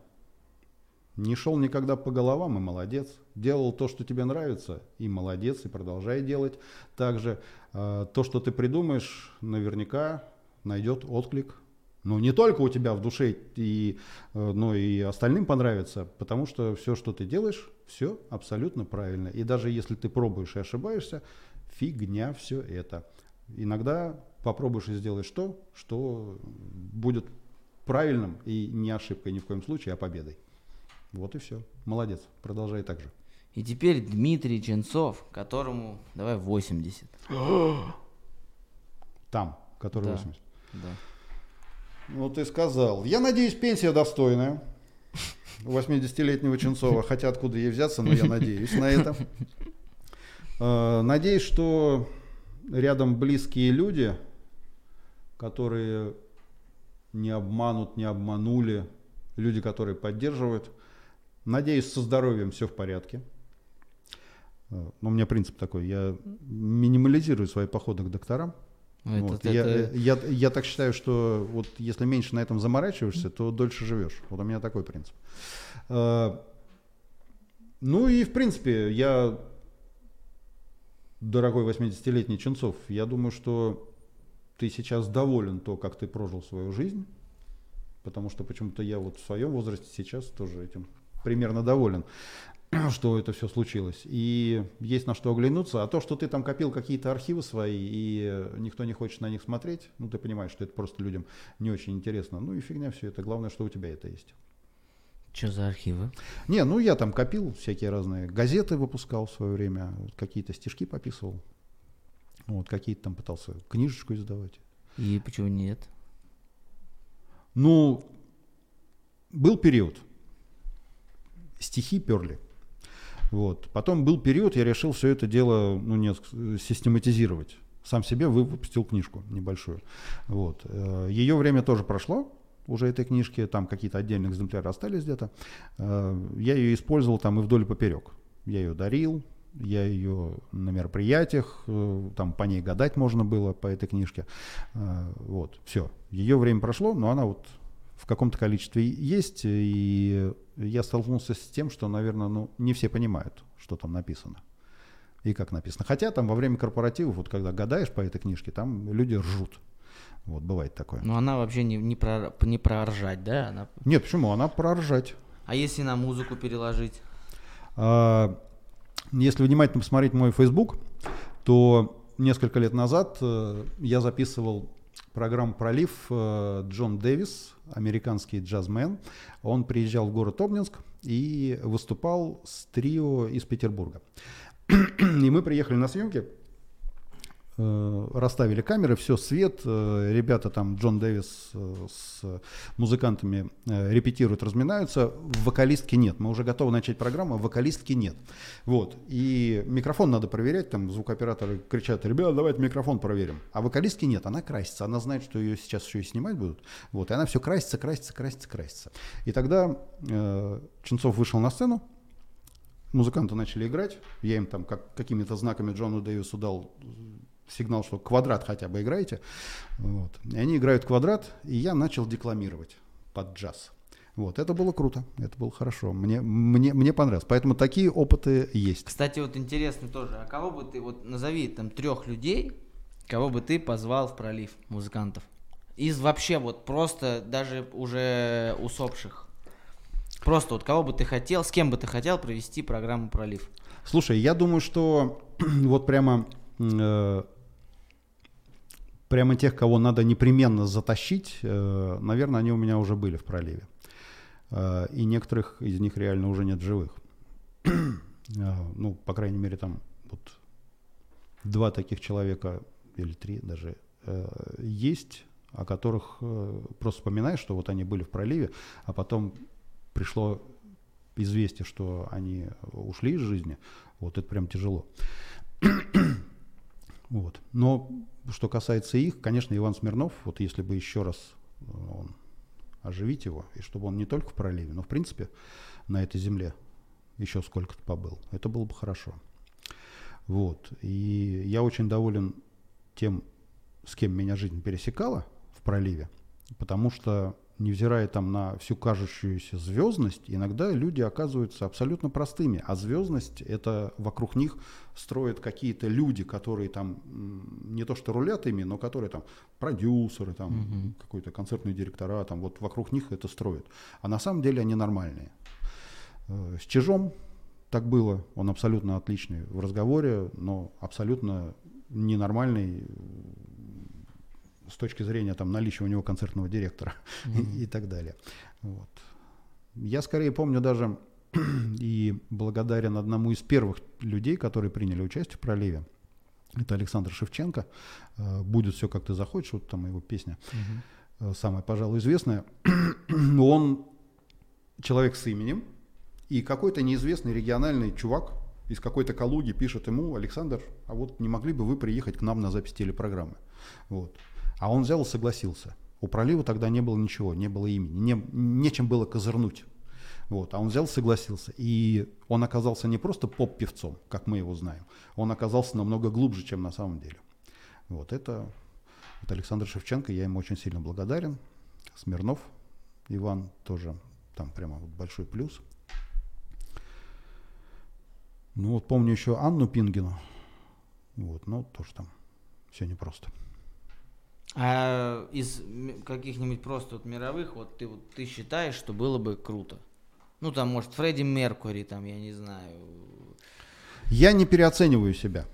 Speaker 2: не шел никогда по головам и молодец. Делал то, что тебе нравится, и молодец, и продолжай делать. Также э, то, что ты придумаешь, наверняка найдет отклик. Ну, не только у тебя в душе, и, э, но и остальным понравится, потому что все, что ты делаешь, все абсолютно правильно. И даже если ты пробуешь и ошибаешься, фигня все это. Иногда попробуешь и сделаешь то, что будет правильным и не ошибкой ни в коем случае, а победой. Вот и все. Молодец. Продолжай так же.
Speaker 1: И теперь Дмитрий Ченцов, которому, давай, 80.
Speaker 2: Там, который
Speaker 1: Да.
Speaker 2: 80.
Speaker 1: Да.
Speaker 2: Ну, ты сказал. Я надеюсь, пенсия достойная. 80-летнего Ченцова, хотя откуда ей взяться, но я надеюсь на это. Э, надеюсь, что рядом близкие люди, которые не обманут, не обманули, люди, которые поддерживают. Надеюсь, со здоровьем все в порядке. Э, но у меня принцип такой, я минимализирую свои походы к докторам. Это, вот. это... Я, я, я так считаю, что вот если меньше на этом заморачиваешься, то дольше живешь. Вот у меня такой принцип. Э, ну и в принципе, я, дорогой 80-летний Ченцов, я думаю, что ты сейчас доволен то, как ты прожил свою жизнь, потому что почему-то я вот в своем возрасте сейчас тоже этим примерно доволен. что это все случилось. И есть на что оглянуться. А то, что ты там копил какие-то архивы свои, и никто не хочет на них смотреть, ну ты понимаешь, что это просто людям не очень интересно. Ну и фигня все это. Главное, что у тебя это есть.
Speaker 1: Что за архивы?
Speaker 2: Не, ну я там копил всякие разные газеты выпускал в свое время, какие-то стишки пописывал. Вот, какие-то там пытался книжечку издавать.
Speaker 1: И почему нет?
Speaker 2: Ну, был период. Стихи перли. Вот. Потом был период, я решил все это дело ну, не, систематизировать. Сам себе выпустил книжку небольшую. Вот. Э, Ее время тоже прошло, уже этой книжки, там какие-то отдельные экземпляры остались где-то. Э, я ее использовал там и вдоль и поперек. Я ее дарил, я ее на мероприятиях, э, там по ней гадать можно было по этой книжке. Вот, все. Ее время прошло, но она вот в каком-то количестве есть, и я столкнулся с тем, что, наверное, ну, не все понимают, что там написано и как написано. Хотя там во время корпоративов, вот когда гадаешь по этой книжке, там люди ржут. Вот, бывает такое.
Speaker 1: Но она вообще не, не, про, не про ржать, да? Она...
Speaker 2: Нет, почему? Она про ржать.
Speaker 1: А если на музыку переложить?
Speaker 2: А, если внимательно посмотреть мой Facebook, то несколько лет назад э, я записывал программу «Пролив» э, Джон Дэвис, американский джазмен. Он приезжал в город Обнинск и выступал с трио из Петербурга. И мы приехали на съемки расставили камеры, все, свет, э, ребята там, Джон Дэвис э, с музыкантами репетируют, разминаются, вокалистки нет, мы уже готовы начать программу, а вокалистки нет. Вот, и микрофон надо проверять, там звукооператоры кричат, ребята, давайте микрофон проверим, а вокалистки нет, она красится, она знает, что ее сейчас еще и снимать будут, вот, и она все красится, красится, красится, красится. И тогда э, Ченцов вышел на сцену, музыканты начали играть, я им там как, какими-то знаками Джону Дэвису дал сигнал, что квадрат хотя бы играете. Вот. И они играют квадрат, и я начал декламировать под джаз. Вот, это было круто, это было хорошо, мне, мне, мне понравилось. Поэтому такие опыты есть.
Speaker 1: Кстати, вот интересно тоже, а кого бы ты, вот назови там трех людей, кого бы ты позвал в пролив музыкантов? Из вообще вот просто даже уже усопших. Просто вот кого бы ты хотел, с кем бы ты хотел провести программу пролив?
Speaker 2: Слушай, я думаю, что вот прямо э, прямо тех, кого надо непременно затащить, э, наверное, они у меня уже были в проливе. Э, и некоторых из них реально уже нет живых. Э, ну, по крайней мере, там вот два таких человека или три даже есть, о которых просто вспоминаешь, что вот они были в проливе, а потом пришло известие, что они ушли из жизни. Вот это прям тяжело. Вот. Но что касается их, конечно, Иван Смирнов, вот если бы еще раз э, он, оживить его, и чтобы он не только в проливе, но в принципе на этой земле еще сколько-то побыл, это было бы хорошо. Вот. И я очень доволен тем, с кем меня жизнь пересекала в проливе, потому что невзирая там на всю кажущуюся звездность, иногда люди оказываются абсолютно простыми. А звездность это вокруг них строят какие-то люди, которые там не то что рулят ими, но которые там продюсеры, там угу. какой-то концертные директора, там вот вокруг них это строят. А на самом деле они нормальные. Э, с Чижом так было, он абсолютно отличный в разговоре, но абсолютно ненормальный с точки зрения там, наличия у него концертного директора mm-hmm. и, и так далее. Вот. Я скорее помню даже и благодарен одному из первых людей, которые приняли участие в проливе. Это Александр Шевченко. Э, Будет все, как ты захочешь, вот там его песня. Угу. самое, пожалуй, известное. Он человек с именем, и какой-то неизвестный региональный чувак из какой-то Калуги пишет ему, Александр, а вот не могли бы вы приехать к нам на запись телепрограммы? Вот. А он взял и согласился. У пролива тогда не было ничего, не было имени, не, нечем было козырнуть. Вот. А он взял, согласился. И он оказался не просто поп-певцом, как мы его знаем, он оказался намного глубже, чем на самом деле. Вот это вот Александр Шевченко, я ему очень сильно благодарен. Смирнов Иван тоже там прямо вот большой плюс. Ну вот помню еще Анну Пингину. Вот, ну тоже там все непросто.
Speaker 1: А из каких-нибудь просто вот мировых, вот ты, вот ты считаешь, что было бы круто? Ну, там, может, Фредди Меркури, там, я не знаю.
Speaker 2: Я не переоцениваю себя.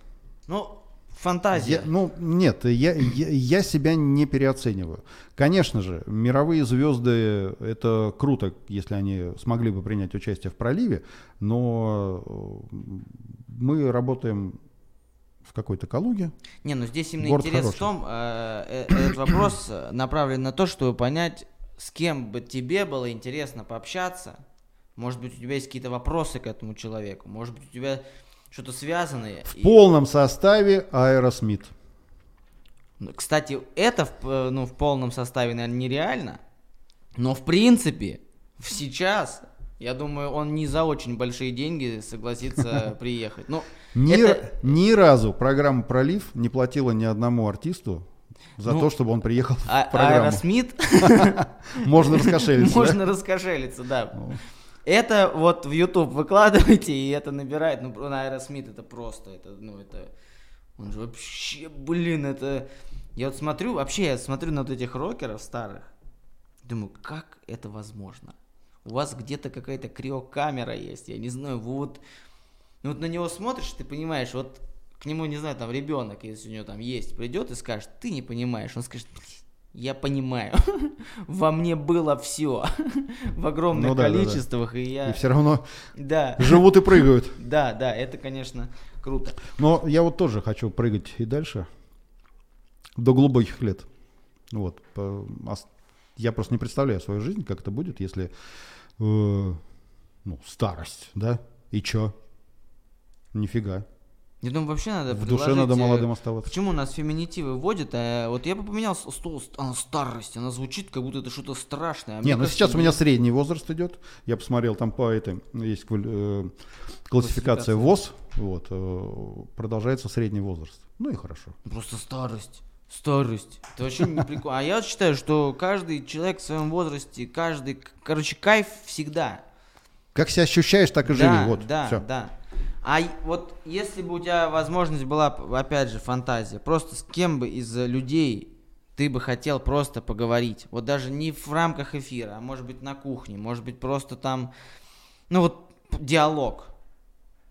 Speaker 1: Ну, фантазия.
Speaker 2: Я, ну, нет, я, я, я себя не переоцениваю. Конечно же, мировые звезды, это круто, если они смогли бы принять участие в проливе, но э, мы работаем в какой-то Калуге.
Speaker 1: Не, ну здесь именно Город интерес хороший. в том, э, э, этот вопрос направлен на то, чтобы понять, с кем бы тебе было интересно пообщаться, может быть, у тебя есть какие-то вопросы к этому человеку. Может быть, у тебя что-то связанное.
Speaker 2: В и... полном составе Аэросмит.
Speaker 1: Ну, кстати, это в, э, ну, в полном составе, наверное, нереально. Но в принципе, сейчас, я думаю, он не за очень большие деньги согласится приехать. Ну,
Speaker 2: ни, это... ни разу программа «Пролив» не платила ни одному артисту за ну, то, чтобы он приехал а, в программу.
Speaker 1: Аэросмит?
Speaker 2: Можно раскошелиться.
Speaker 1: Можно раскошелиться, да. Ну. Это вот в YouTube выкладывайте, и это набирает. Ну, на Аэросмит это просто, это, ну, это... Он же вообще, блин, это... Я вот смотрю, вообще я смотрю на вот этих рокеров старых, думаю, как это возможно? У вас где-то какая-то криокамера есть, я не знаю, вы вот... Ну вот на него смотришь, ты понимаешь, вот к нему, не знаю, там ребенок, если у него там есть, придет и скажет, ты не понимаешь, он скажет, я понимаю, во мне было все в огромных ну, да, количествах, да, да. и я...
Speaker 2: И все равно да. живут и прыгают.
Speaker 1: Да, да, это, конечно, круто.
Speaker 2: Но я вот тоже хочу прыгать и дальше, до глубоких лет. Вот. Я просто не представляю свою жизнь, как это будет, если э, ну, старость, да, и чё? Нифига.
Speaker 1: Я думаю, вообще надо
Speaker 2: В душе надо молодым оставаться.
Speaker 1: Почему нас феминитивы вводят? А вот я бы поменял стол, она старость, она звучит, как будто это что-то страшное.
Speaker 2: А не, ну сейчас у меня средний возраст идет. Я посмотрел, там по этой есть э, классификация ВОЗ, вот, э, продолжается средний возраст. Ну и хорошо.
Speaker 1: Просто старость. Старость. Это вообще не прикольно. А я считаю, что каждый человек в своем возрасте, каждый, короче, кайф всегда.
Speaker 2: Как себя ощущаешь, так и
Speaker 1: да,
Speaker 2: живи. Вот,
Speaker 1: да,
Speaker 2: все.
Speaker 1: да. А вот если бы у тебя возможность была, опять же, фантазия, просто с кем бы из людей ты бы хотел просто поговорить, вот даже не в рамках эфира, а может быть на кухне, может быть просто там, ну вот диалог,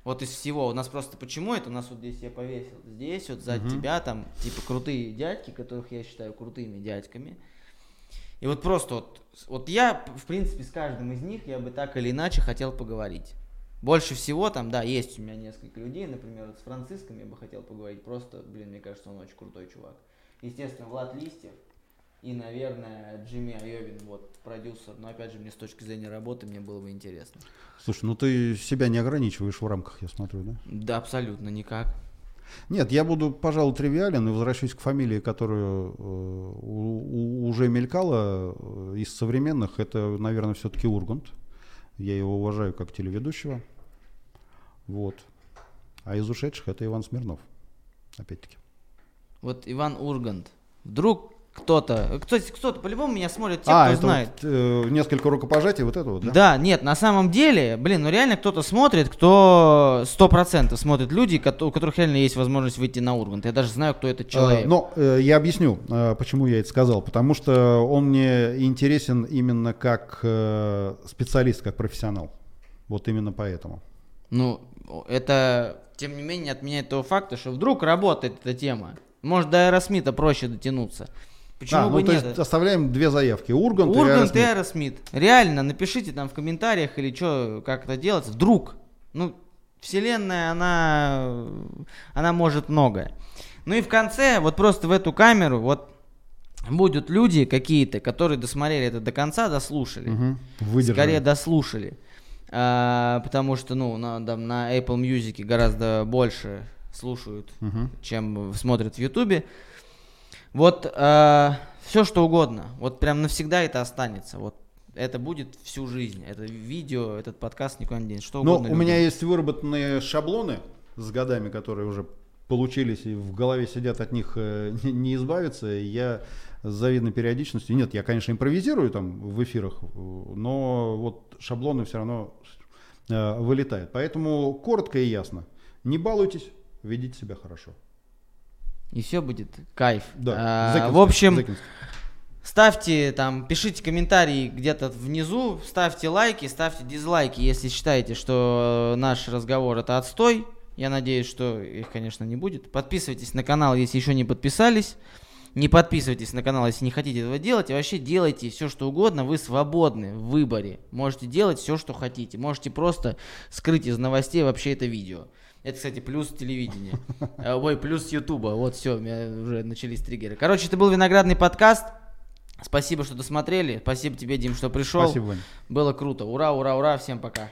Speaker 1: вот из всего. У нас просто почему это? У нас вот здесь я повесил. Здесь вот за угу. тебя там типа крутые дядьки, которых я считаю крутыми дядьками. И вот просто вот, вот я, в принципе, с каждым из них я бы так или иначе хотел поговорить. Больше всего там, да, есть у меня несколько людей, например, вот с Франциском я бы хотел поговорить, просто, блин, мне кажется, он очень крутой чувак. Естественно, Влад Листьев и, наверное, Джимми Айовин, вот, продюсер, но, опять же, мне с точки зрения работы, мне было бы интересно.
Speaker 2: Слушай, ну ты себя не ограничиваешь в рамках, я смотрю, да?
Speaker 1: Да, абсолютно никак.
Speaker 2: Нет, я буду, пожалуй, тривиален и возвращусь к фамилии, которую э, уже мелькала э, из современных. Это, наверное, все-таки Ургант. Я его уважаю как телеведущего. Вот. А из ушедших это Иван Смирнов. Опять-таки.
Speaker 1: Вот Иван Ургант. Вдруг кто-то, кстати, кто-то по-любому меня смотрит, те, а, кто
Speaker 2: это
Speaker 1: знает.
Speaker 2: Вот, э, несколько рукопожатий, вот это вот, да?
Speaker 1: Да, нет, на самом деле, блин, ну реально кто-то смотрит, кто сто процентов смотрит люди, у которых реально есть возможность выйти на Ургант. Я даже знаю, кто этот человек.
Speaker 2: Э, но э, я объясню, э, почему я это сказал. Потому что он мне интересен именно как э, специалист, как профессионал. Вот именно поэтому.
Speaker 1: Ну, это, тем не менее, отменяет того факта, что вдруг работает эта тема. Может, до Аэросмита проще дотянуться.
Speaker 2: Почему а, бы ну, нет? то есть оставляем две заявки. Ургант,
Speaker 1: Ургант и Аэросмит. Реально, напишите там в комментариях или что, как это делается. Вдруг. Ну, вселенная, она, она может многое. Ну и в конце, вот просто в эту камеру, вот будут люди какие-то, которые досмотрели это до конца, дослушали.
Speaker 2: Мгм. Выдержали.
Speaker 1: Скорее дослушали. А, потому что, ну, на, да, на Apple Music гораздо больше слушают,
Speaker 2: Мгм.
Speaker 1: чем смотрят в Ютубе. Вот все что угодно. Вот прям навсегда это останется. Вот это будет всю жизнь. Это видео, этот подкаст никуда не денется. Что угодно
Speaker 2: у меня есть выработанные шаблоны с годами, которые уже получились и в голове сидят, от них э, не, не избавиться. И Я с завидной периодичностью, нет, я, конечно, импровизирую там в эфирах, э, но вот шаблоны все равно э, вылетают. Поэтому коротко и ясно. Не балуйтесь, ведите себя хорошо.
Speaker 1: И все будет кайф.
Speaker 2: Да.
Speaker 1: А,
Speaker 2: Зыкинский,
Speaker 1: в общем,
Speaker 2: Зыкинский.
Speaker 1: ставьте там, пишите комментарии где-то внизу, ставьте лайки, ставьте дизлайки, если считаете, что наш разговор это отстой. Я надеюсь, что их, конечно, не будет. Подписывайтесь на канал, если еще не подписались. Не подписывайтесь на канал, если не хотите этого делать. И вообще делайте все, что угодно. Вы свободны в выборе. Можете делать все, что хотите. Можете просто скрыть из новостей вообще это видео. Это, кстати, плюс телевидения. Э, Ой, плюс Ютуба. Вот все, у меня уже начались триггеры. Короче, это был виноградный подкаст. Спасибо, что досмотрели. Спасибо тебе, Дим, что пришел.
Speaker 2: Спасибо.
Speaker 1: Было круто. Ура, ура, ура. Всем пока.